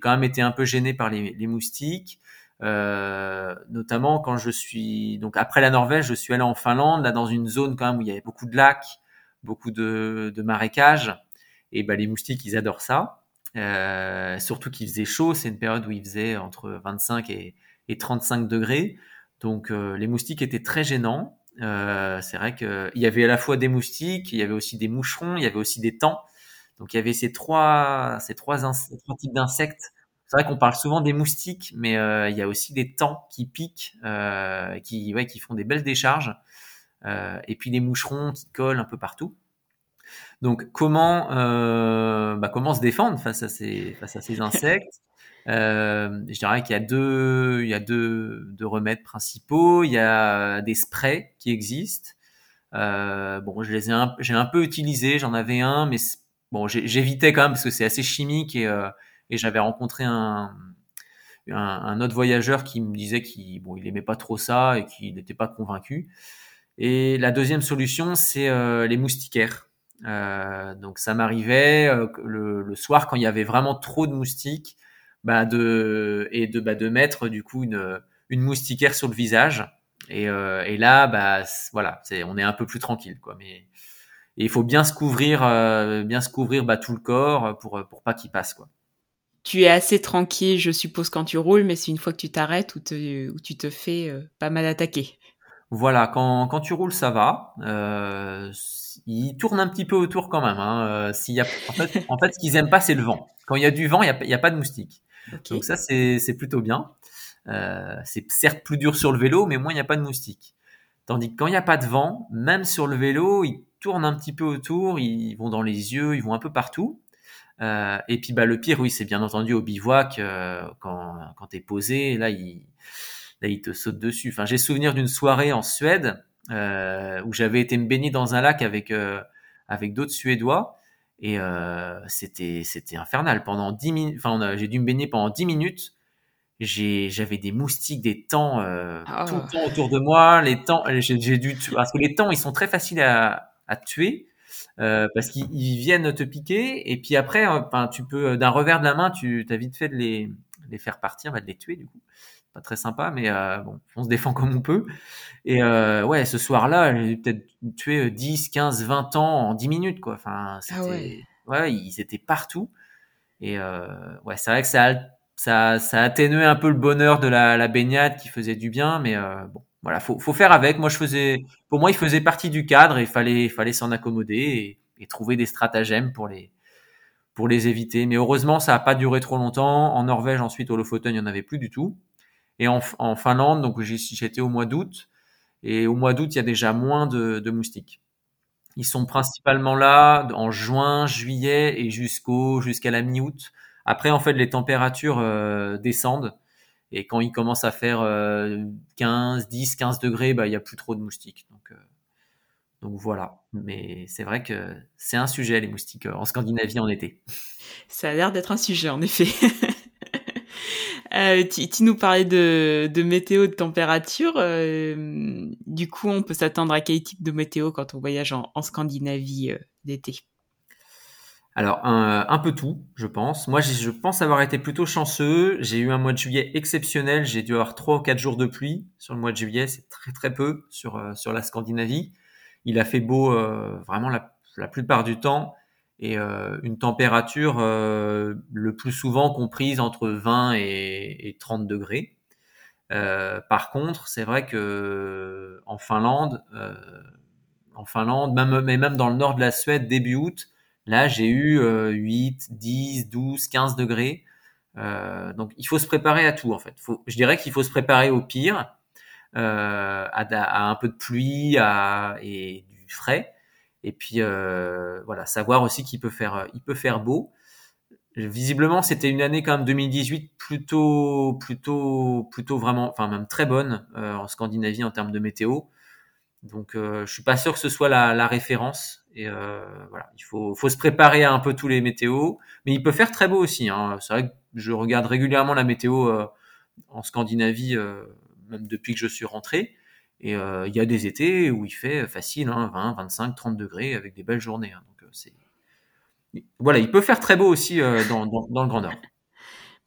quand même été un peu gêné par les, moustiques, euh, notamment quand je suis, donc après la Norvège, je suis allé en Finlande, là dans une zone quand même où il y avait beaucoup de lacs, beaucoup de, marécages, et ben les moustiques, ils adorent ça. Surtout qu'il faisait chaud, c'est une période où il faisait entre 25 et, et 35 degrés. Donc euh, les moustiques étaient très gênants. Euh, c'est vrai qu'il y avait à la fois des moustiques, il y avait aussi des moucherons, il y avait aussi des tans. Donc il y avait ces trois, ces trois, trois types d'insectes. C'est vrai qu'on parle souvent des moustiques, mais euh, il y a aussi des tans qui piquent, euh, qui, ouais, qui font des belles décharges, euh, et puis des moucherons qui collent un peu partout. Donc comment, euh, bah, comment se défendre face à ces, face à ces insectes? Euh, je dirais qu'il y a deux, il y a deux, remèdes principaux. Il y a des sprays qui existent. Euh, bon, je les ai, j'ai un peu utilisé. J'en avais un, mais bon, j'évitais quand même parce que c'est assez chimique et, euh, j'avais rencontré un, autre voyageur qui me disait qu'il bon, il aimait pas trop ça et qu'il n'était pas convaincu. Et la deuxième solution, c'est euh, les moustiquaires. Euh, donc ça m'arrivait euh, le, soir quand il y avait vraiment trop de moustiques, bah de et de bah de mettre du coup une une moustiquaire sur le visage. Et, euh, et là, bah voilà, c'est on est un peu plus tranquille quoi. Mais il faut bien se couvrir, euh, bien se couvrir bah, tout le corps pour pour pas qu'il passe quoi tu es assez tranquille, je suppose, quand tu roules, mais c'est une fois que tu t'arrêtes ou, tu te fais euh, pas mal attaquer. Voilà, quand, quand tu roules, ça va. Euh, il tourne un petit peu autour quand même. Hein. S'il y a, en, fait, en fait, ce qu'ils aiment pas, c'est le vent. Quand il y a du vent, il n'y a, a, pas de moustiques. Donc ça, c'est plutôt bien. Euh, c'est certes plus dur sur le vélo, mais moins il n'y a pas de moustiques. Tandis que quand il n'y a pas de vent, même sur le vélo, ils tournent un petit peu autour, ils vont dans les yeux, ils vont un peu partout. Euh, et puis bah le pire, oui, c'est bien entendu au bivouac euh, quand quand t'es posé, là il là te saute dessus. Enfin, j'ai souvenir d'une soirée en Suède où j'avais été me baigner dans un lac avec d'autres Suédois et euh, c'était c'était infernal. Pendant dix minutes, enfin j'ai dû me baigner pendant dix minutes. J'ai j'avais des moustiques, des temps ah. tout le temps autour de moi. Les temps, j'ai dû parce que les temps ils sont très faciles à à tuer. Euh, parce qu'ils viennent te piquer et puis après, euh, enfin, tu peux d'un revers de la main, tu as vite fait de les, les faire partir, va de les tuer du coup. Pas très sympa, mais euh, bon, on se défend comme on peut. Et euh, ouais, ce soir-là, j'ai peut-être tué 10, 15, 20 ans en 10 minutes, quoi. Enfin, ah ouais. ouais. ils étaient partout. Et ouais, c'est vrai que ça, ça, ça a atténué un peu le bonheur de la, la baignade qui faisait du bien, mais bon, voilà, faut, faut faire avec. Moi, je faisais, pour moi, il faisait partie du cadre et il fallait, fallait s'en accommoder et, trouver des stratagèmes pour les, pour les éviter. Mais heureusement, ça n'a pas duré trop longtemps. En Norvège, ensuite, au Lofoten, il n'y en avait plus du tout. Et en, Finlande, donc j'étais au mois d'août. Et au mois d'août, il y a déjà moins de, moustiques. Ils sont principalement là en juin, juillet et jusqu'au jusqu'à la mi-août. Après, en fait, les températures euh, descendent. Et quand il commence à faire 15, 10, 15 degrés, bah, il n'y a plus trop de moustiques. Donc, euh, donc voilà. Mais c'est vrai que c'est un sujet, les moustiques, euh, en Scandinavie en été. Ça a l'air d'être un sujet, en effet. euh, tu, nous parlais de, météo, de température. Euh, du coup, on peut s'attendre à quel type de météo quand on voyage en, Scandinavie euh, d'été? Alors, un, peu tout, je pense. Moi, je pense avoir été plutôt chanceux. J'ai eu un mois de juillet exceptionnel. J'ai dû avoir trois ou quatre jours de pluie sur le mois de juillet. C'est très, très peu sur, sur la Scandinavie. Il a fait beau vraiment la, plupart du temps et euh, une température le plus souvent comprise entre 20 et, et 30 degrés. par contre, c'est vrai que en Finlande, en Finlande, même, mais même dans le nord de la Suède, début août, Là, j'ai eu 8, 10, 12, 15 degrés. Euh, donc, il faut se préparer à tout, en fait. Je dirais qu'il faut se préparer au pire, euh, à, à, un peu de pluie et du frais. Et puis, euh, voilà, savoir aussi qu'il peut faire, il peut faire beau. Visiblement, c'était une année quand même 2018 plutôt, plutôt, plutôt vraiment, enfin même très bonne euh, en Scandinavie en termes de météo. Donc, euh, je suis pas sûr que ce soit la, la référence. Et euh, voilà, il faut, faut, se préparer à un peu tous les météos, mais il peut faire très beau aussi. Hein. C'est vrai que je regarde régulièrement la météo euh, en Scandinavie, euh, même depuis que je suis rentré. Et il y a des étés où il fait facile, hein, 20, 25, 30 degrés avec des belles journées. Hein. Donc c'est voilà, il peut faire très beau aussi dans, dans, dans, le Grand Nord.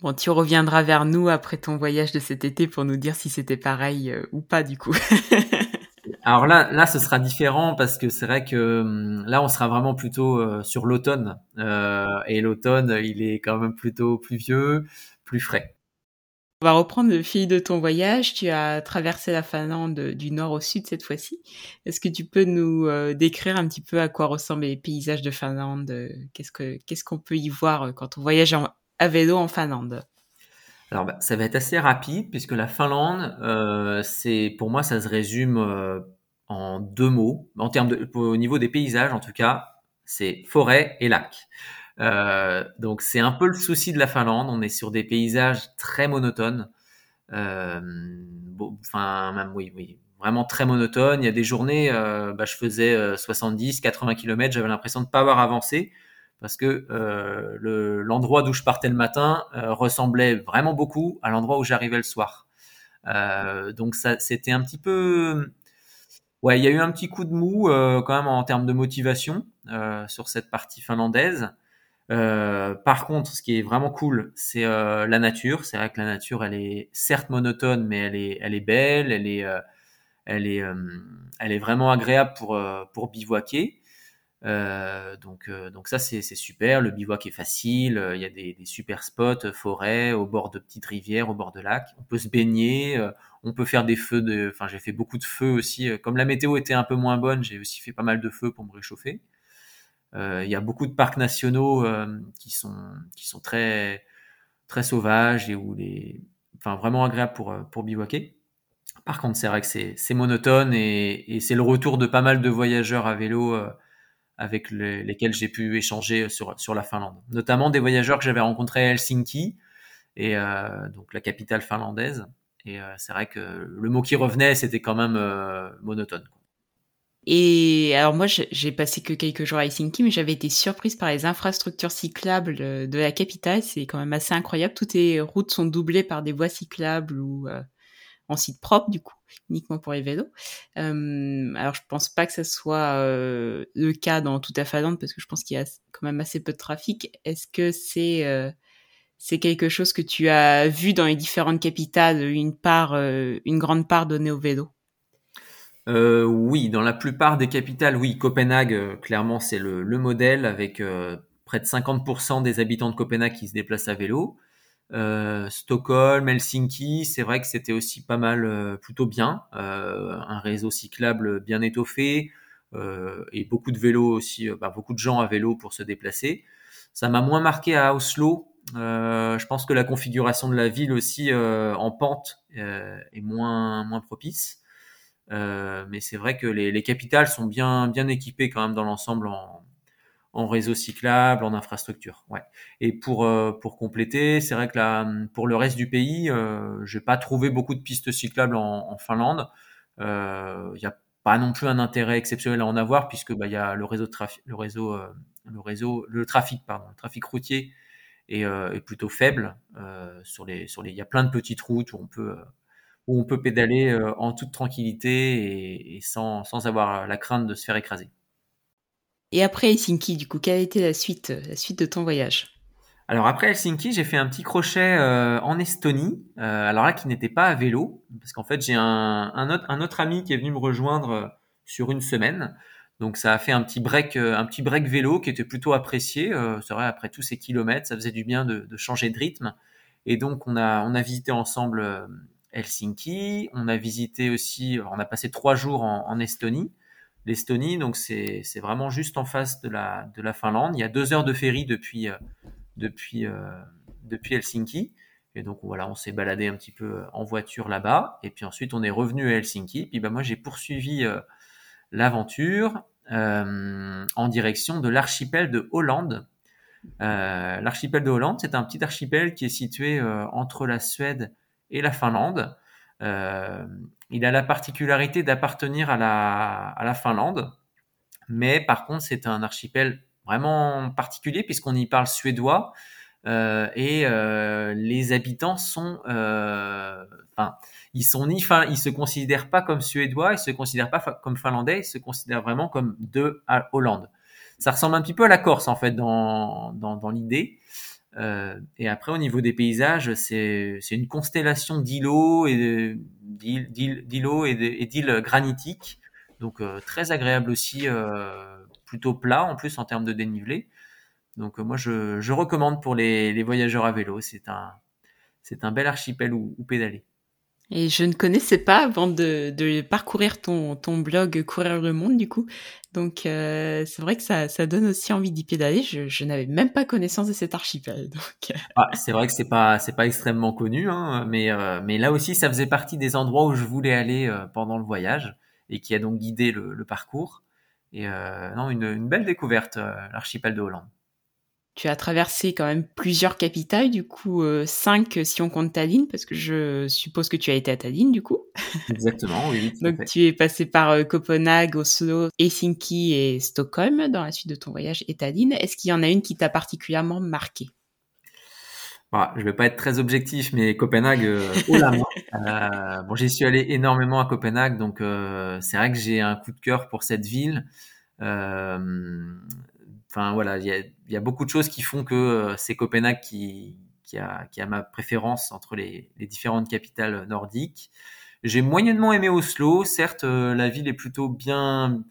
Bon, tu reviendras vers nous après ton voyage de cet été pour nous dire si c'était pareil ou pas du coup. Alors là, là, ce sera différent parce que c'est vrai que hum, là, on sera vraiment plutôt euh, sur l'automne. Euh, et l'automne, il est quand même plutôt pluvieux, plus frais. On va reprendre le fil de ton voyage. Tu as traversé la Finlande du nord au sud cette fois-ci. Est-ce que tu peux nous euh, décrire un petit peu à quoi ressemblent les paysages de Finlande Qu'est-ce que qu'est-ce qu'on peut y voir quand on voyage à vélo en Finlande? Alors, bah, ça va être assez rapide puisque la Finlande, euh, c'est pour moi, ça se résume euh, en deux mots. En termes au niveau des paysages, en tout cas, c'est forêt et lac. Euh, donc, c'est un peu le souci de la Finlande. On est sur des paysages très monotones. Euh, enfin, même oui, oui, vraiment très monotones. Il y a des journées, euh, bah, je faisais 70, 80 km, j'avais l'impression de pas avoir avancé parce que euh, l'endroit d'où je partais le matin ressemblait vraiment beaucoup à l'endroit où j'arrivais le soir. Donc ça, c'était un petit peu, ouais, il y a eu un petit coup de mou quand même en termes de motivation sur cette partie finlandaise. Par contre, ce qui est vraiment cool, c'est la nature. C'est vrai que la nature, elle est certes monotone, mais elle est, elle est belle, elle est, elle est, elle est vraiment agréable pour pour bivouaquer. Euh, donc, euh, donc ça c'est super. Le bivouac est facile. Euh, il y a des, des super spots, forêts, au bord de petites rivières, au bord de lacs. On peut se baigner. on peut faire des feux. De, enfin, j'ai fait beaucoup de feux aussi. Comme la météo était un peu moins bonne, j'ai aussi fait pas mal de feux pour me réchauffer. Il y a beaucoup de parcs nationaux qui sont qui sont très très sauvages et où les, enfin vraiment agréables pour pour bivouaquer. Par contre, c'est vrai que c'est monotone et, et c'est le retour de pas mal de voyageurs à vélo avec lesquels j'ai pu échanger sur, sur la Finlande. Notamment des voyageurs que j'avais rencontrés à Helsinki, et euh, donc la capitale finlandaise. Et euh, c'est vrai que le mot qui revenait, c'était quand même euh, monotone. Et alors moi, j'ai passé que quelques jours à Helsinki, mais j'avais été surprise par les infrastructures cyclables de la capitale. C'est quand même assez incroyable. Toutes les routes sont doublées par des voies cyclables ou en site propre du coup, uniquement pour les vélos. Euh, alors je pense pas que ça soit euh, le cas dans toute la Finlande parce que je pense qu'il y a quand même assez peu de trafic. Est-ce que c'est euh, c'est quelque chose que tu as vu dans les différentes capitales, une part, une grande part donnée au vélo Oui, dans la plupart des capitales, oui. Copenhague, clairement, c'est le, le, modèle avec près de 50% des habitants de Copenhague qui se déplacent à vélo. Euh, Stockholm, Helsinki, c'est vrai que c'était aussi pas mal, euh, plutôt bien, euh, un réseau cyclable bien étoffé et beaucoup de vélos aussi, bah, beaucoup de gens à vélo pour se déplacer. Ça m'a moins marqué à Oslo. je pense que la configuration de la ville aussi en pente est moins moins propice. Mais c'est vrai que les, les, capitales sont bien bien équipées quand même dans l'ensemble en, en réseau cyclable, en infrastructure. Ouais. Et pour euh, pour compléter, c'est vrai que là, pour le reste du pays, euh, j'ai pas trouvé beaucoup de pistes cyclables en, en Finlande. Il euh, y a pas non plus un intérêt exceptionnel à en avoir puisque bah y a le réseau trafic, le réseau, euh, le réseau, le trafic pardon, le trafic routier est, est plutôt faible sur les sur les. Il y a plein de petites routes où on peut où on peut pédaler en toute tranquillité et, et sans sans avoir la crainte de se faire écraser. Et après Helsinki, du coup, quelle a été la suite, la suite de ton voyage? Alors après Helsinki, j'ai fait un petit crochet euh, en Estonie. Euh, alors là, qui n'était pas à vélo, parce qu'en fait, j'ai un, un, autre, un autre ami qui est venu me rejoindre euh, sur une semaine. Donc ça a fait un petit break, un petit break vélo qui était plutôt apprécié. c'est vrai, après tous ces kilomètres, ça faisait du bien de, de, changer de rythme. Et donc on a, on a visité ensemble Helsinki. On a visité aussi, on a passé trois jours en, Estonie l'Estonie. Donc c'est vraiment juste en face de la, de la Finlande. Il y a deux heures de ferry depuis, euh, depuis, euh, depuis Helsinki. Et donc voilà, on s'est baladé un petit peu en voiture là-bas. Et puis ensuite, on est revenu à Helsinki. Puis bah, moi, j'ai poursuivi euh, l'aventure en direction de l'archipel de Hollande. l'archipel de Hollande, c'est un petit archipel qui est situé entre la Suède et la Finlande. Euh, il a la particularité d'appartenir à la, Finlande, mais par contre c'est un archipel vraiment particulier puisqu'on y parle suédois euh, et euh, les habitants sont, enfin, ils sont ni fin, ils se considèrent pas comme suédois, ils se considèrent pas comme finlandais, ils se considèrent vraiment comme de Hollande. Ça ressemble un petit peu à la Corse en fait dans, dans l'idée. Euh, et après, au niveau des paysages, c'est une constellation d'îlots et d'îles granitiques, donc euh, très agréable aussi, euh, plutôt plat en plus en termes de dénivelé. Donc moi, je, je, recommande pour les, les voyageurs à vélo. C'est un c'est un bel archipel où, où pédaler. Et je ne connaissais pas avant de, de parcourir ton, ton blog Courir le monde du coup. Donc euh, c'est vrai que ça, ça donne aussi envie d'y pédaler. Je, je n'avais même pas connaissance de cet archipel. Donc... Euh. Ah, c'est vrai que c'est pas c'est pas extrêmement connu, hein, mais euh, mais là aussi ça faisait partie des endroits où je voulais aller euh, pendant le voyage et qui a donc guidé le, le parcours. Et euh, non une, une belle découverte l'archipel de Hollande. Tu as traversé quand même plusieurs capitales, du coup euh, cinq si on compte Tallinn, parce que je suppose que tu as été à Tallinn du coup. Exactement, oui. Donc tu es passé par euh, Copenhague, Oslo, Helsinki et Stockholm dans la suite de ton voyage et Tallinn. Est-ce qu'il y en a une qui t'a particulièrement marqué? Voilà, je vais pas être très objectif, mais Copenhague, euh, oh là euh, bon, j'y suis allé énormément à Copenhague, donc euh, c'est vrai que j'ai un coup de cœur pour cette ville. Euh, enfin voilà, il y a, beaucoup de choses qui font que euh, c'est Copenhague qui, a, ma préférence entre les, différentes capitales nordiques. J'ai moyennement aimé Oslo. Certes, la ville est plutôt bien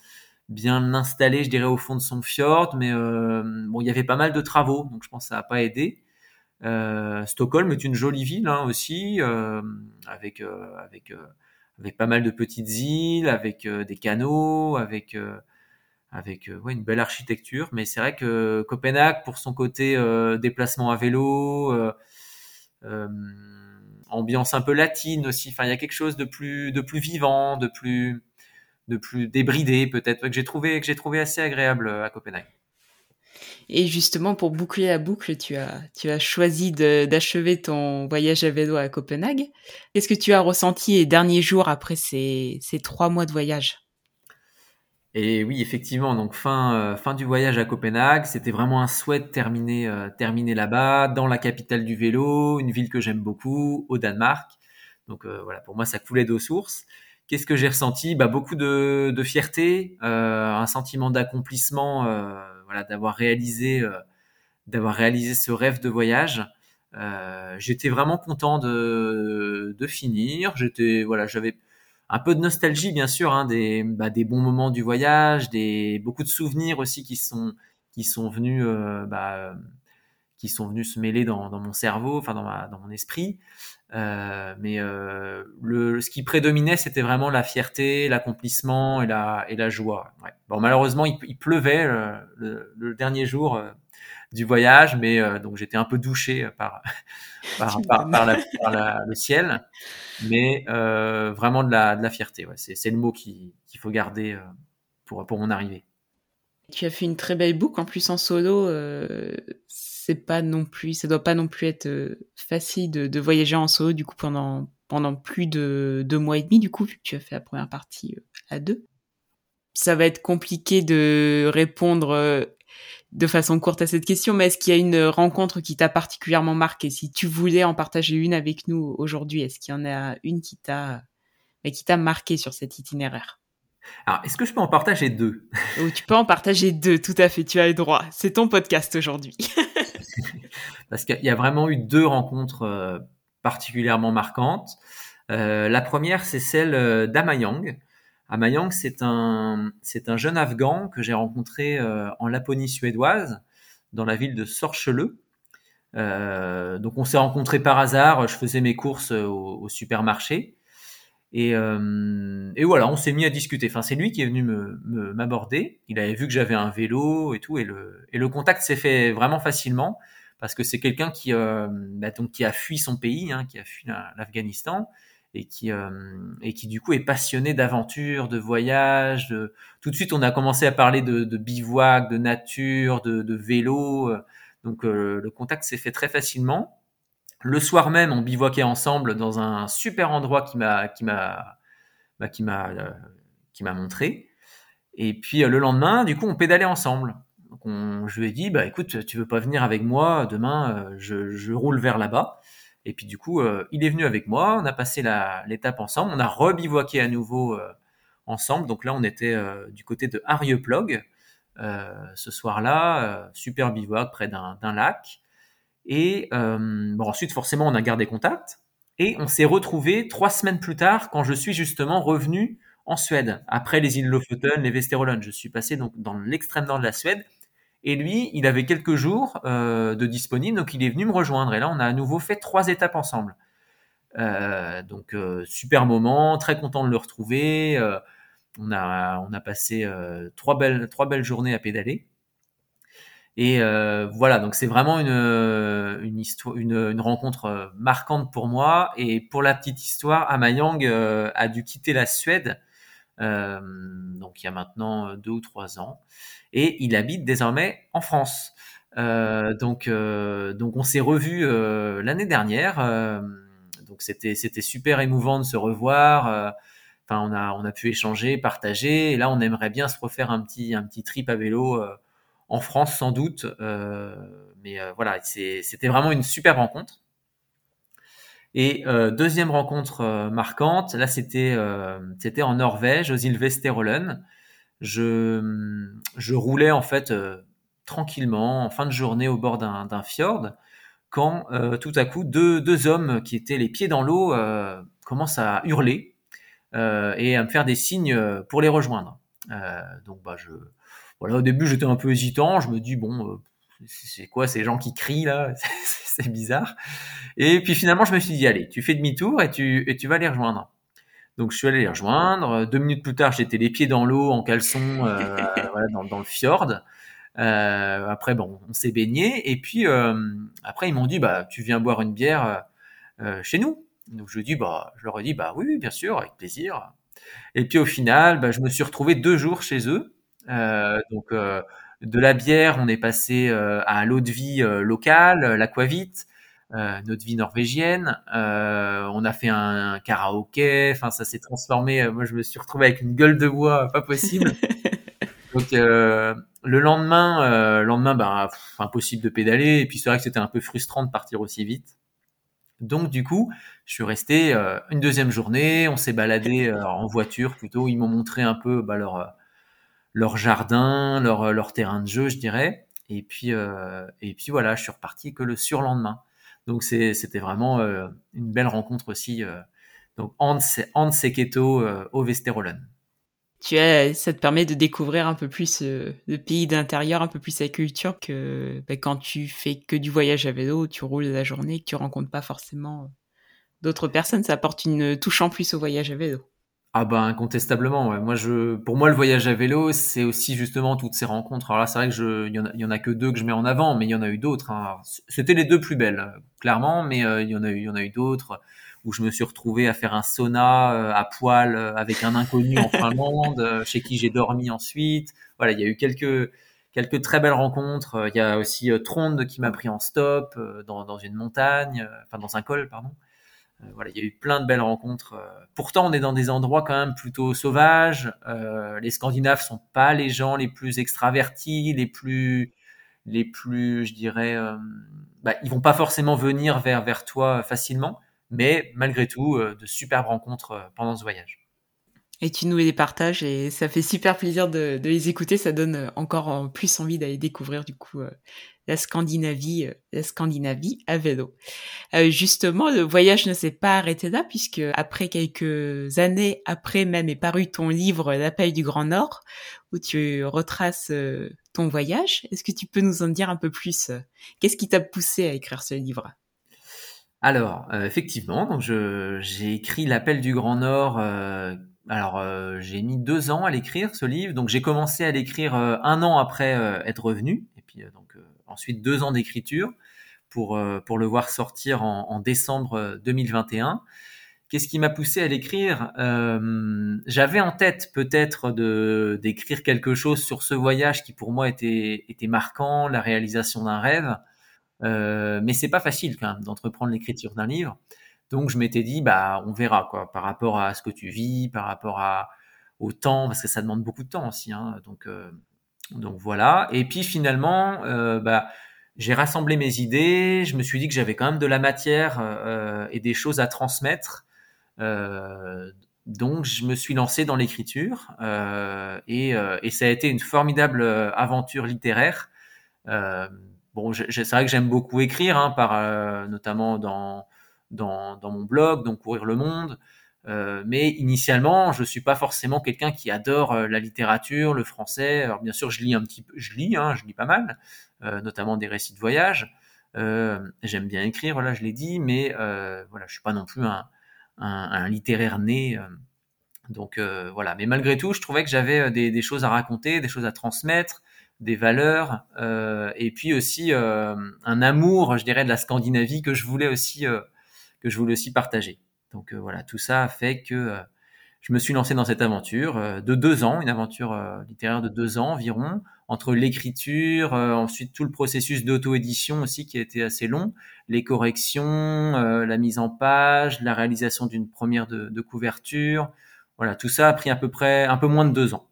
installée, je dirais, au fond de son fjord, mais bon, il y avait pas mal de travaux, donc je pense que ça n'a pas aidé. Euh, Stockholm est une jolie ville hein, aussi, euh, euh, avec pas mal de petites îles, avec des canaux, avec avec ouais, une belle architecture. Mais c'est vrai que Copenhague, pour son côté déplacement à vélo, ambiance un peu latine aussi. Enfin, il y a quelque chose de plus de plus vivant, de plus de plus débridé peut-être que j'ai trouvé que j'ai trouvé assez agréable à Copenhague. Et justement, pour boucler la boucle, tu as, tu as choisi d'achever ton voyage à vélo à Copenhague. Qu'est-ce que tu as ressenti les derniers jours après ces, ces trois mois de voyage? Et oui, effectivement, donc fin, euh, fin du voyage à Copenhague, c'était vraiment un souhait de terminer, euh, terminer là-bas, dans la capitale du vélo, une ville que j'aime beaucoup, au Danemark. Donc euh, voilà, pour moi, ça coulait d'eau source. Qu'est-ce que j'ai ressenti? Bah, Beaucoup de, de fierté, un sentiment d'accomplissement voilà, d'avoir réalisé, euh, d'avoir réalisé ce rêve de voyage. Euh, j'étais vraiment content de, de finir. J'étais, voilà, j'avais un peu de nostalgie bien sûr, hein, des, bah, des bons moments du voyage, des beaucoup de souvenirs aussi qui sont qui sont venus, euh, bah, qui sont venus se mêler dans, dans mon cerveau, enfin dans, ma, dans mon esprit. Euh, mais euh, le, ce qui prédominait, c'était vraiment la fierté, l'accomplissement et la, et la joie. Ouais. Bon, malheureusement, il, pleuvait euh, le, le, dernier jour euh, du voyage, mais euh, donc j'étais un peu douché par par, par, par, la, par la, le ciel, mais vraiment de la, de la fierté. Ouais. C'est le mot qu'il faut garder pour, pour mon arrivée. Tu as fait une très belle boucle en plus en solo. Euh, c'est pas non plus, ça doit pas non plus être euh, facile de, de, voyager en solo du coup pendant pendant plus de deux mois et demi du coup vu que tu as fait la première partie euh, à deux. Ça va être compliqué de répondre euh, de façon courte à cette question, mais est-ce qu'il y a une rencontre qui t'a particulièrement marqué Si tu voulais en partager une avec nous aujourd'hui, est-ce qu'il y en a une qui t'a qui t'a marqué sur cet itinéraire? Alors, est-ce que je peux en partager deux? Oh, Tu peux en partager deux, tout à fait, tu as le droit. C'est ton podcast aujourd'hui. Parce qu'il y a vraiment eu deux rencontres euh, particulièrement marquantes. Euh, la première, c'est celle euh, d'Amayang. Amayang, c'est un, c'est un jeune Afghan que j'ai rencontré euh, en Laponie suédoise, dans la ville de Sorcheleux. Euh, donc on s'est rencontrés par hasard, je faisais mes courses au, au supermarché. Et, euh, et, voilà, on s'est mis à discuter. Enfin, c'est lui qui est venu me m'aborder. Il avait vu que j'avais un vélo et tout, et le, et le contact s'est fait vraiment facilement parce que c'est quelqu'un qui, euh, bah, donc, qui a fui son pays, hein, qui a fui l'Afghanistan et qui euh, et qui du coup est passionné d'aventure, de voyage. De... Tout de suite, on a commencé à parler de, de bivouac, de nature, de, de vélo. Donc euh, le contact s'est fait très facilement. Le soir même, on bivouaquait ensemble dans un super endroit qui m'a qui m'a bah, qui m'a euh, qui m'a montré. Et puis euh, le lendemain, du coup, on pédalait ensemble. Donc on, je lui ai dit, bah écoute, tu veux pas venir avec moi? Demain euh, je, je, roule vers là-bas. Et puis du coup, euh, il est venu avec moi. On a passé l'étape ensemble. On a rebivouaqué à nouveau euh, ensemble. Donc là, on était du côté de Arieplog ce soir-là, super bivouac près d'un lac. Et euh, bon, ensuite, forcément, on a gardé contact. Et on s'est retrouvé trois semaines plus tard, quand je suis justement revenu en Suède, après les îles Lofoten, les Westerolön. Je suis passé donc dans l'extrême nord de la Suède. Et lui, il avait quelques jours euh, de disponible, donc il est venu me rejoindre. Et là, on a à nouveau fait trois étapes ensemble. Euh, donc euh, super moment, très content de le retrouver. Euh, on a on a passé euh, trois belles trois belles journées à pédaler. Et euh, voilà, donc c'est vraiment une, une, histoire, une, une, rencontre marquante pour moi. Et pour la petite histoire, Amayang a dû quitter la Suède, euh, donc il y a maintenant deux ou trois ans, et il habite désormais en France. donc, donc on s'est revu l'année dernière. donc c'était c'était super émouvant de se revoir. Enfin, on a on a pu échanger, partager. Et là, on aimerait bien se refaire un petit un petit trip à vélo en France sans doute. mais voilà, c'était vraiment une super rencontre. Et euh, deuxième rencontre euh, marquante, là c'était euh, c'était en Norvège, aux îles Vesterålen. Je je roulais en fait tranquillement en fin de journée au bord d'un fjord quand tout à coup deux deux hommes qui étaient les pieds dans l'eau commencent à hurler et à me faire des signes pour les rejoindre. donc bah je voilà au début j'étais un peu hésitant, je me dis bon c'est quoi ces gens qui crient là? C'est bizarre. Et puis finalement, je me suis dit, allez, tu fais demi-tour et tu, et tu vas les rejoindre. Donc je suis allé les rejoindre. Deux minutes plus tard, j'étais les pieds dans l'eau, en caleçon, euh, voilà, dans, dans, le fjord. Euh, après, bon, on s'est baigné. Et puis euh, après, ils m'ont dit, bah, tu viens boire une bière chez nous. Donc je dis, bah, je leur ai dit, bah oui, bien sûr, avec plaisir. Et puis au final, bah, je me suis retrouvé deux jours chez eux. donc de la bière, on est passé euh, à l'eau de vie euh, locale, euh, l'aquavit, notre vie norvégienne. on a fait un, karaoké. Enfin, ça s'est transformé. moi, je me suis retrouvé avec une gueule de bois pas possible. Donc le lendemain, lendemain, bah, impossible de pédaler. Et puis c'est vrai que c'était un peu frustrant de partir aussi vite. Donc du coup, je suis resté une deuxième journée. On s'est baladé en voiture plutôt. Ils m'ont montré un peu bah, leur leur jardin, leur, leur terrain de jeu, je dirais. Et puis, euh, et puis voilà, je suis reparti que le surlendemain. Donc c'était vraiment euh, une belle rencontre aussi. Euh, donc Hans, Hans Seketo euh, au Vesterolen. Tu as, ça te permet de découvrir un peu plus le pays d'intérieur, un peu plus sa culture que ben, quand tu fais que du voyage à vélo, tu roules la journée, que tu rencontres pas forcément d'autres personnes. Ça apporte une touche en plus au voyage à vélo. Ah bah incontestablement. Ouais. Moi je, pour moi le voyage à vélo, c'est aussi justement toutes ces rencontres. Alors là, c'est vrai que je, il y en a, y en a que deux que je mets en avant, mais il y en a eu d'autres. Hein. C'était les deux plus belles, clairement, mais euh, il y en a eu, il y en a eu d'autres où je me suis retrouvé à faire un sauna euh, à poil euh, avec un inconnu en Finlande, chez qui j'ai dormi ensuite. Voilà, il y a eu quelques quelques très belles rencontres. Il y a aussi Trond qui m'a pris en stop dans, dans une montagne, enfin dans un col, pardon. Euh, voilà, il y a eu plein de belles rencontres. Euh. Pourtant, on est dans des endroits quand même plutôt sauvages. Euh, les Scandinaves sont pas les gens les plus extravertis, les plus, les plus, je dirais, bah, ils vont pas forcément venir vers vers toi facilement, mais malgré tout, de superbes rencontres pendant ce voyage. Et tu nous les partages et ça fait super plaisir de, de les écouter. Ça donne encore plus envie d'aller découvrir du coup la Scandinavie, euh, la Scandinavie à vélo. Euh, justement, le voyage ne s'est pas arrêté là puisque après quelques années après même est paru ton livre L'appel du Grand Nord où tu retraces euh, ton voyage. Est-ce que tu peux nous en dire un peu plus Qu'est-ce qui t'a poussé à écrire ce livre? Alors, effectivement, donc j'ai écrit L'appel du Grand Nord. Alors, j'ai mis deux ans à l'écrire ce livre. Donc, j'ai commencé à l'écrire un an après être revenu. Et puis, donc ensuite deux ans d'écriture pour, euh, pour le voir sortir en, décembre 2021. Euh, Qu'est-ce qui m'a poussé à l'écrire? Euh, J'avais en tête peut-être d'écrire quelque chose sur ce voyage qui pour moi était était marquant, la réalisation d'un rêve. Euh, mais c'est pas facile quand même d'entreprendre l'écriture d'un livre. Donc je m'étais dit bah on verra quoi par rapport à ce que tu vis, par rapport à au temps parce que ça demande beaucoup de temps aussi. Hein, donc donc voilà. Et puis finalement, euh, bah, j'ai rassemblé mes idées. Je me suis dit que j'avais quand même de la matière euh, et des choses à transmettre. Euh, donc je me suis lancé dans l'écriture et, ça a été une formidable aventure littéraire. bon, c'est vrai que j'aime beaucoup écrire, hein, notamment dans, dans, dans mon blog, donc courir le monde. Euh, mais initialement, je suis pas forcément quelqu'un qui adore euh, la littérature, le français. Alors bien sûr, je lis un petit peu, je lis, hein, je lis pas mal, euh, notamment des récits de voyage. J'aime bien écrire, voilà, je l'ai dit, mais voilà, je suis pas non plus un, littéraire né. donc voilà, mais malgré tout, je trouvais que j'avais des, choses à raconter, des choses à transmettre, des valeurs, et puis aussi un amour, je dirais, de la Scandinavie que je voulais aussi que je voulais aussi partager. Donc euh, voilà, tout ça a fait que euh, je me suis lancé dans cette aventure euh, de deux ans, une aventure littéraire de deux ans environ, entre l'écriture, ensuite tout le processus d'auto-édition aussi qui a été assez long, les corrections, la mise en page, la réalisation d'une première de, de couverture. Voilà, tout ça a pris à peu près un peu moins de deux ans.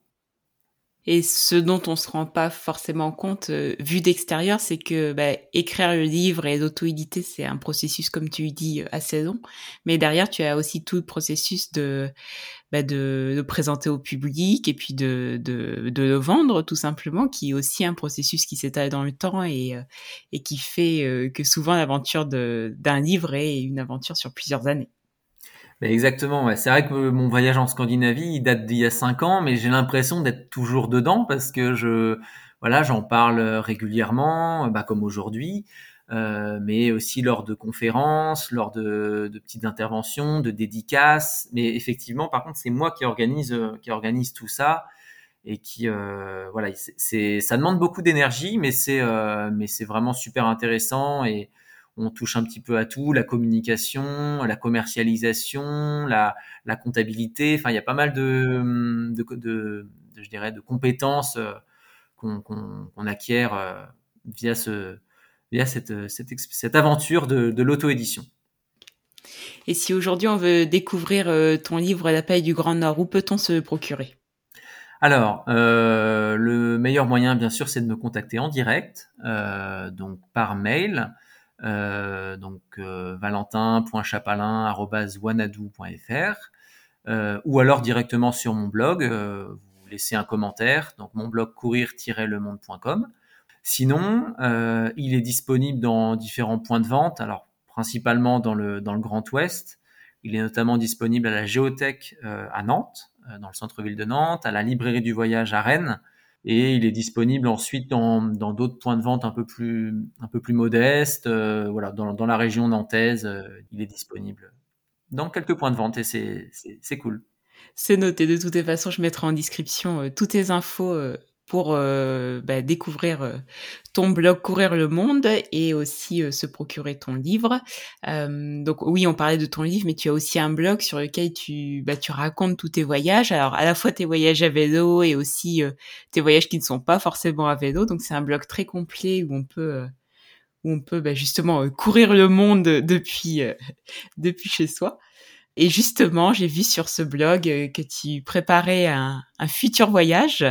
Et ce dont on se rend pas forcément compte, euh, vu d'extérieur, c'est que bah, écrire le livre et l'auto-éditer, c'est un processus, comme tu dis, euh, assez long. Mais derrière, tu as aussi tout le processus de, bah, de, de, présenter au public et puis de, de, de, le vendre, tout simplement, qui est aussi un processus qui s'étale dans le temps et, euh, et qui fait que souvent l'aventure d'un livre est une aventure sur plusieurs années exactement, c'est vrai que mon voyage en Scandinavie, il date d'il y a cinq ans, mais j'ai l'impression d'être toujours dedans parce que je, voilà, j'en parle régulièrement, bah, comme aujourd'hui, euh, mais aussi lors de conférences, lors de, de, petites interventions, de dédicaces. Mais effectivement, par contre, c'est moi qui organise, qui organise tout ça et qui, euh, voilà, c'est, ça demande beaucoup d'énergie, mais c'est, euh, mais c'est vraiment super intéressant et on touche un petit peu à tout, la communication, la commercialisation, la, comptabilité. Enfin, il y a pas mal de, de, je dirais, de compétences euh, qu'on acquiert euh, via, ce, via cette, cette, aventure de, l'auto-édition. Et si aujourd'hui on veut découvrir euh, ton livre La paille du Grand Nord, où peut-on se procurer? Alors, le meilleur moyen, bien sûr, c'est de me contacter en direct, donc par mail. Euh, donc euh, euh, ou alors directement sur mon blog, vous laissez un commentaire, donc mon blog courir-lemonde.com. Sinon, il est disponible dans différents points de vente, alors principalement dans le, dans le Grand Ouest. Il est notamment disponible à la Géothèque à Nantes, dans le centre-ville de Nantes, à la Librairie du Voyage à Rennes, et il est disponible ensuite dans d'autres points de vente un peu plus un peu plus modestes euh, voilà dans, dans la région nantaise euh, il est disponible dans quelques points de vente et c'est cool. C'est noté. De toutes les façons je mettrai en description euh, toutes les infos pour euh, bah, découvrir euh, ton blog Courir le Monde et aussi euh, se procurer ton livre. donc oui, on parlait de ton livre, mais tu as aussi un blog sur lequel tu, bah, racontes tous tes voyages. Alors à la fois tes voyages à vélo et aussi tes voyages qui ne sont pas forcément à vélo. Donc c'est un blog très complet où on peut où on peut bah, justement courir le monde depuis depuis chez soi. Et justement, j'ai vu sur ce blog euh, que tu préparais un, futur voyage.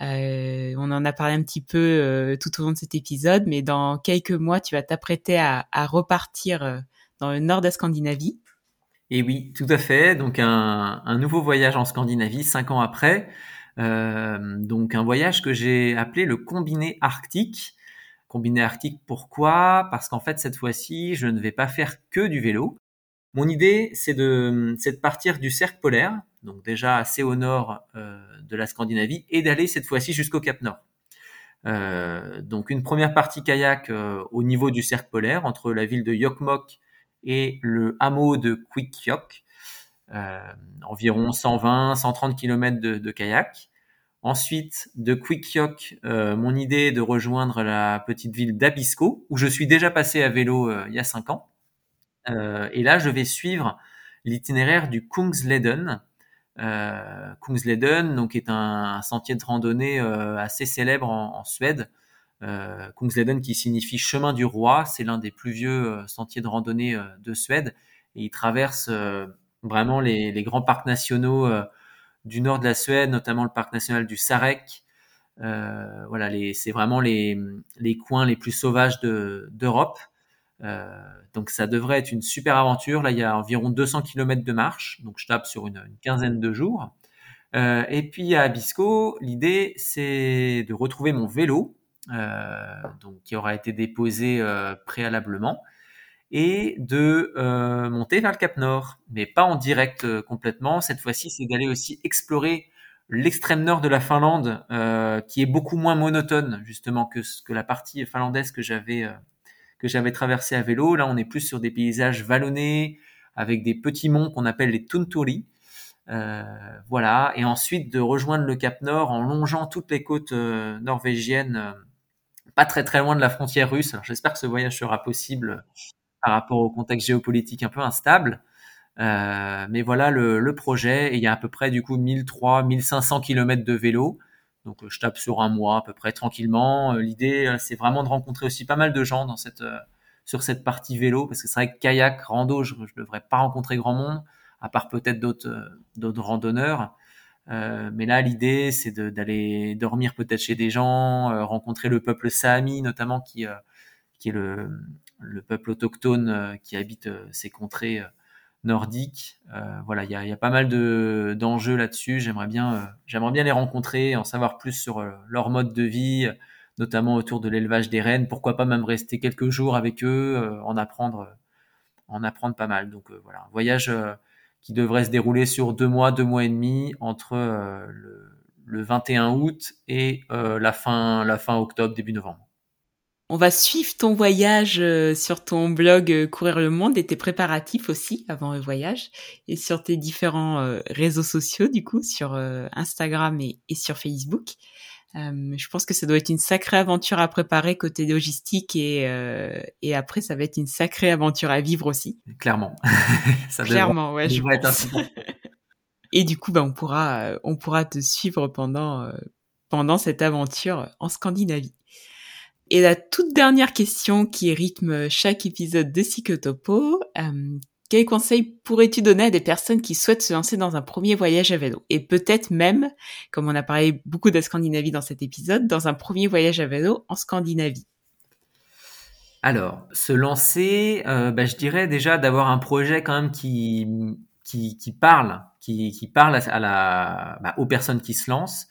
Euh, on en a parlé un petit peu euh, tout au long de cet épisode, mais dans quelques mois, tu vas t'apprêter à, repartir dans le nord de la Scandinavie. Et oui, tout à fait. Donc un, nouveau voyage en Scandinavie, cinq ans après. Donc un voyage que j'ai appelé le combiné arctique. Combiné arctique, pourquoi? Parce qu'en fait, cette fois-ci, je ne vais pas faire que du vélo. Mon idée, c'est de, partir du cercle polaire, donc déjà assez au nord euh, de la Scandinavie, et d'aller cette fois-ci jusqu'au Cap Nord. Euh, donc une première partie kayak euh, au niveau du cercle polaire, entre la ville de Jokkmokk et le hameau de Kvikkjokk, environ 120-130 km de, kayak. Ensuite, de Kvikkjokk, mon idée est de rejoindre la petite ville d'Abisko, où je suis déjà passé à vélo il y a 5 ans. Euh, et là, je vais suivre l'itinéraire du Kungsleden. Euh, Kungsleden, donc, est un, sentier de randonnée euh, assez célèbre en, Suède. Kungsleden qui signifie chemin du roi, c'est l'un des plus vieux sentiers de randonnée de Suède et il traverse vraiment les, grands parcs nationaux du nord de la Suède, notamment le parc national du Sarek. Voilà, c'est vraiment les, coins les plus sauvages d'Europe. Donc ça devrait être une super aventure. Là, il y a environ 200 km de marche, donc je tape sur une, quinzaine de jours. Euh, et puis à Abisko, l'idée c'est de retrouver mon vélo, euh, donc qui aura été déposé euh, préalablement, et de euh, monter vers le Cap Nord, mais pas en direct euh, complètement. Cette fois-ci, c'est d'aller aussi explorer l'extrême nord de la Finlande, qui est beaucoup moins monotone justement que la partie finlandaise que j'avais que j'avais traversé à vélo. Là, on est plus sur des paysages vallonnés avec des petits monts qu'on appelle les Tunturi. Euh, voilà, et ensuite de rejoindre le Cap Nord en longeant toutes les côtes euh, norvégiennes, euh, pas très très loin de la frontière russe. Alors j'espère que ce voyage sera possible par rapport au contexte géopolitique un peu instable. mais voilà le, projet. Et il y a à peu près du coup 1300, 1500 km de vélo. Donc je tape sur un mois à peu près tranquillement. L'idée, c'est vraiment de rencontrer aussi pas mal de gens dans cette sur cette partie vélo, parce que c'est vrai que kayak, rando, je ne devrais pas rencontrer grand monde, à part peut-être d'autres euh, randonneurs. Euh, mais là, l'idée, c'est d'aller dormir peut-être chez des gens, euh, rencontrer le peuple Sami, notamment, qui, euh, est le peuple autochtone qui habite ces contrées nordiques. voilà, il y a, pas mal d'enjeux là-dessus. J'aimerais bien, j'aimerais bien les rencontrer, en savoir plus sur leur mode de vie, notamment autour de l'élevage des rennes. Pourquoi pas même rester quelques jours avec eux, euh, en apprendre, euh, en apprendre pas mal. Donc euh, voilà, un voyage qui devrait se dérouler sur deux mois, deux mois et demi entre le, le, 21 août et la fin octobre, début novembre. On va suivre ton voyage sur ton blog Courir le Monde et tes préparatifs aussi avant le voyage et sur tes différents réseaux sociaux du coup sur Instagram et, et sur Facebook. Euh, je pense que ça doit être une sacrée aventure à préparer côté logistique et, euh, et après ça va être une sacrée aventure à vivre aussi. Clairement. ça Clairement, ouais, je pense. et du coup, bah, on pourra, on pourra te suivre pendant, euh, pendant cette aventure en Scandinavie. Et la toute dernière question qui rythme chaque épisode de Psychotopo, euh, quels conseils pourrais-tu donner à des personnes qui souhaitent se lancer dans un premier voyage à vélo? Et peut-être même, comme on a parlé beaucoup de Scandinavie dans cet épisode, dans un premier voyage à vélo en Scandinavie Alors, se lancer, euh, bah, je dirais déjà d'avoir un projet quand même qui, qui, parle, qui parle à la, bah, aux personnes qui se lancent.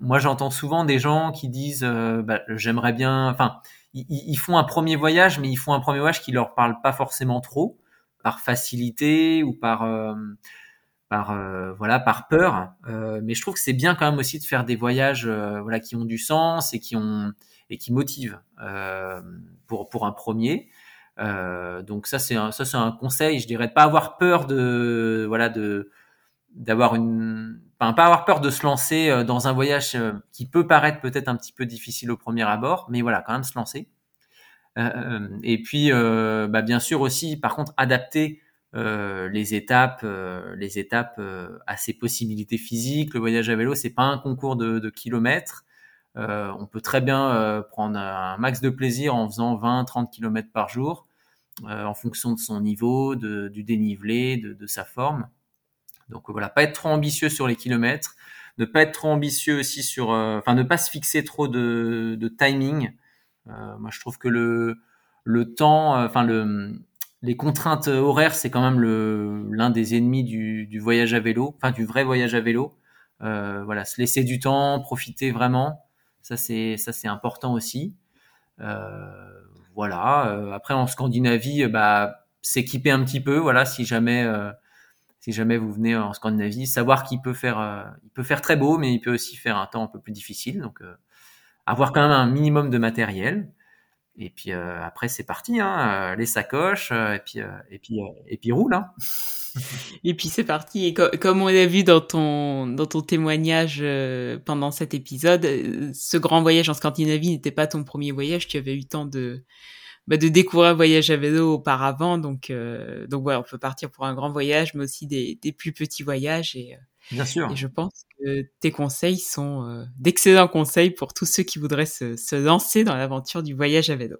Moi, j'entends souvent des gens qui disent euh, bah, j'aimerais bien, enfin, ils, font un premier voyage, mais ils font un premier voyage qui leur parle pas forcément trop par facilité ou par euh, par euh, voilà par peur. Euh, mais je trouve que c'est bien quand même aussi de faire des voyages voilà qui ont du sens et qui ont et qui motivent pour pour un premier. Donc ça c'est ça c'est un conseil. Je dirais de pas avoir peur de voilà de d'avoir une pas avoir peur de se lancer dans un voyage qui peut paraître peut-être un petit peu difficile au premier abord mais voilà quand même se lancer euh, euh, et puis, euh, bah, bien sûr aussi, par contre, adapter les étapes, les étapes à ses possibilités physiques. Le voyage à vélo, c'est pas un concours de, kilomètres. Euh, on peut très bien euh, prendre un max de plaisir en faisant 20-30 km par jour, euh, en fonction de son niveau, du dénivelé, de, sa forme. Donc voilà, pas être trop ambitieux sur les kilomètres, ne pas être trop ambitieux aussi sur, enfin ne pas se fixer trop de, de timing. Euh, moi, je trouve que le, le temps, euh, enfin le, les contraintes horaires, c'est quand même l'un des ennemis du, voyage à vélo, enfin du vrai voyage à vélo. Euh, voilà, se laisser du temps, profiter vraiment, ça c'est ça c'est important aussi. Euh, voilà. Euh, après en Scandinavie, bah s'équiper un petit peu, voilà, si jamais euh, si jamais vous venez en Scandinavie, savoir qu'il peut faire il peut faire très beau, mais il peut aussi faire un temps un peu plus difficile, donc avoir quand même un minimum de matériel. Et puis euh, après c'est parti, hein, euh, les sacoches, euh, et puis et puis et puis roule. Hein. et puis c'est parti. Et comme on l'a vu dans ton dans ton témoignage pendant cet épisode, ce grand voyage en Scandinavie n'était pas ton premier voyage. Tu avais eu temps de bah, de découvrir un voyage à vélo auparavant. Donc donc voilà, on peut partir pour un grand voyage, mais aussi des, des plus petits voyages. Et Bien sûr. Et je pense que tes conseils sont euh, d'excellents conseils pour tous ceux qui voudraient se, se lancer dans l'aventure du voyage à vélo.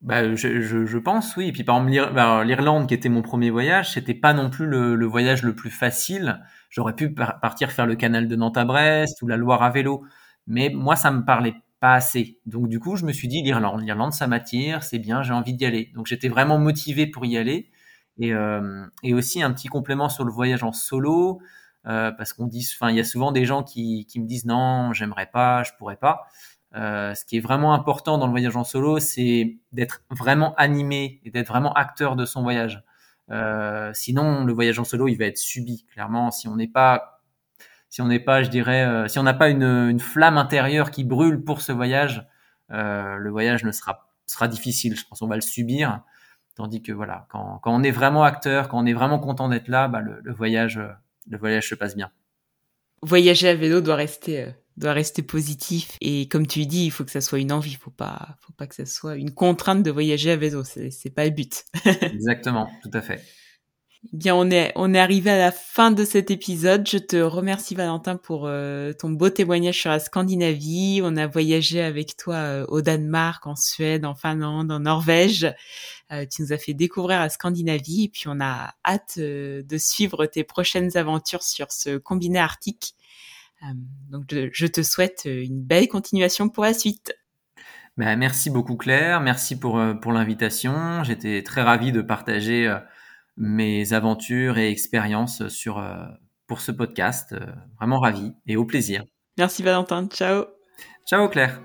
Bah, je, je, je, pense, oui. Et puis, par exemple, bah, l'Irlande, qui était mon premier voyage, c'était pas non plus le, le, voyage le plus facile. J'aurais pu partir faire le canal de Nantes à Brest ou la Loire à vélo. Mais moi, ça me parlait pas assez. Donc, du coup, je me suis dit, l'Irlande, l'Irlande, ça m'attire, c'est bien, j'ai envie d'y aller. Donc, j'étais vraiment motivé pour y aller. Et, euh, aussi, un petit complément sur le voyage en solo. Euh, parce qu'on dit, enfin, il y a souvent des gens qui, qui me disent non, j'aimerais pas, je pourrais pas. Euh, ce qui est vraiment important dans le voyage en solo, c'est d'être vraiment animé et d'être vraiment acteur de son voyage. Sinon, le voyage en solo, il va être subi. Clairement, si on n'est pas, si on n'est pas, je dirais, euh, si on n'a pas une, une, flamme intérieure qui brûle pour ce voyage, euh, le voyage ne sera sera difficile. Je pense qu'on va le subir. Tandis que voilà, quand, quand on est vraiment acteur, quand on est vraiment content d'être là, bah, le, le voyage le voyage se passe bien. Voyager à vélo doit rester euh, doit rester positif et comme tu dis, il faut que ça soit une envie, faut pas faut pas que ça soit une contrainte de voyager à vélo, c'est pas le but. Exactement, tout à fait. Eh bien, on est, on est arrivé à la fin de cet épisode. Je te remercie Valentin pour euh, ton beau témoignage sur la Scandinavie. On a voyagé avec toi euh, au Danemark, en Suède, en Finlande, en Norvège. Euh, tu nous as fait découvrir la Scandinavie et puis on a hâte de suivre tes prochaines aventures sur ce combiné arctique. donc, je te souhaite une belle continuation pour la suite. Ben, merci beaucoup Claire, merci pour, pour l'invitation. J'étais très ravi de partager mes aventures et expériences sur, euh, pour ce podcast. Euh, vraiment ravi et au plaisir. Merci Valentin. Ciao. Ciao Claire.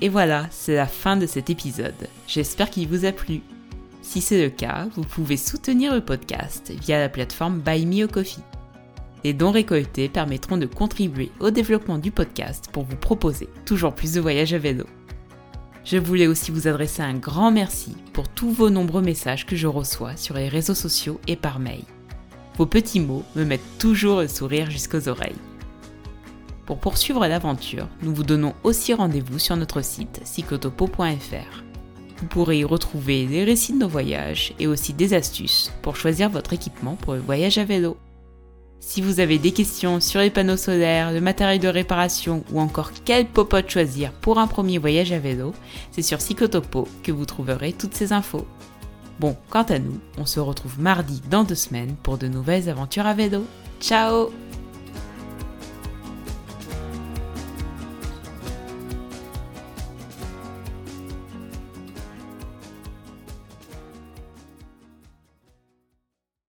Et voilà, c'est la fin de cet épisode. J'espère qu'il vous a plu. Si c'est le cas, vous pouvez soutenir le podcast via la plateforme Buy Me a Coffee. Les dons récoltés permettront de contribuer au développement du podcast pour vous proposer toujours plus de voyages à vélo. Je voulais aussi vous adresser un grand merci pour tous vos nombreux messages que je reçois sur les réseaux sociaux et par mail. Vos petits mots me mettent toujours le sourire jusqu'aux oreilles. Pour poursuivre l'aventure, nous vous donnons aussi rendez-vous sur notre site cyclotopo.fr. Vous pourrez y retrouver des récits de nos voyages et aussi des astuces pour choisir votre équipement pour le voyage à vélo. Si vous avez des questions sur les panneaux solaires, le matériel de réparation ou encore quel popote choisir pour un premier voyage à vélo, c'est sur Psychotopo que vous trouverez toutes ces infos. Bon, quant à nous, on se retrouve mardi dans deux semaines pour de nouvelles aventures à vélo. Ciao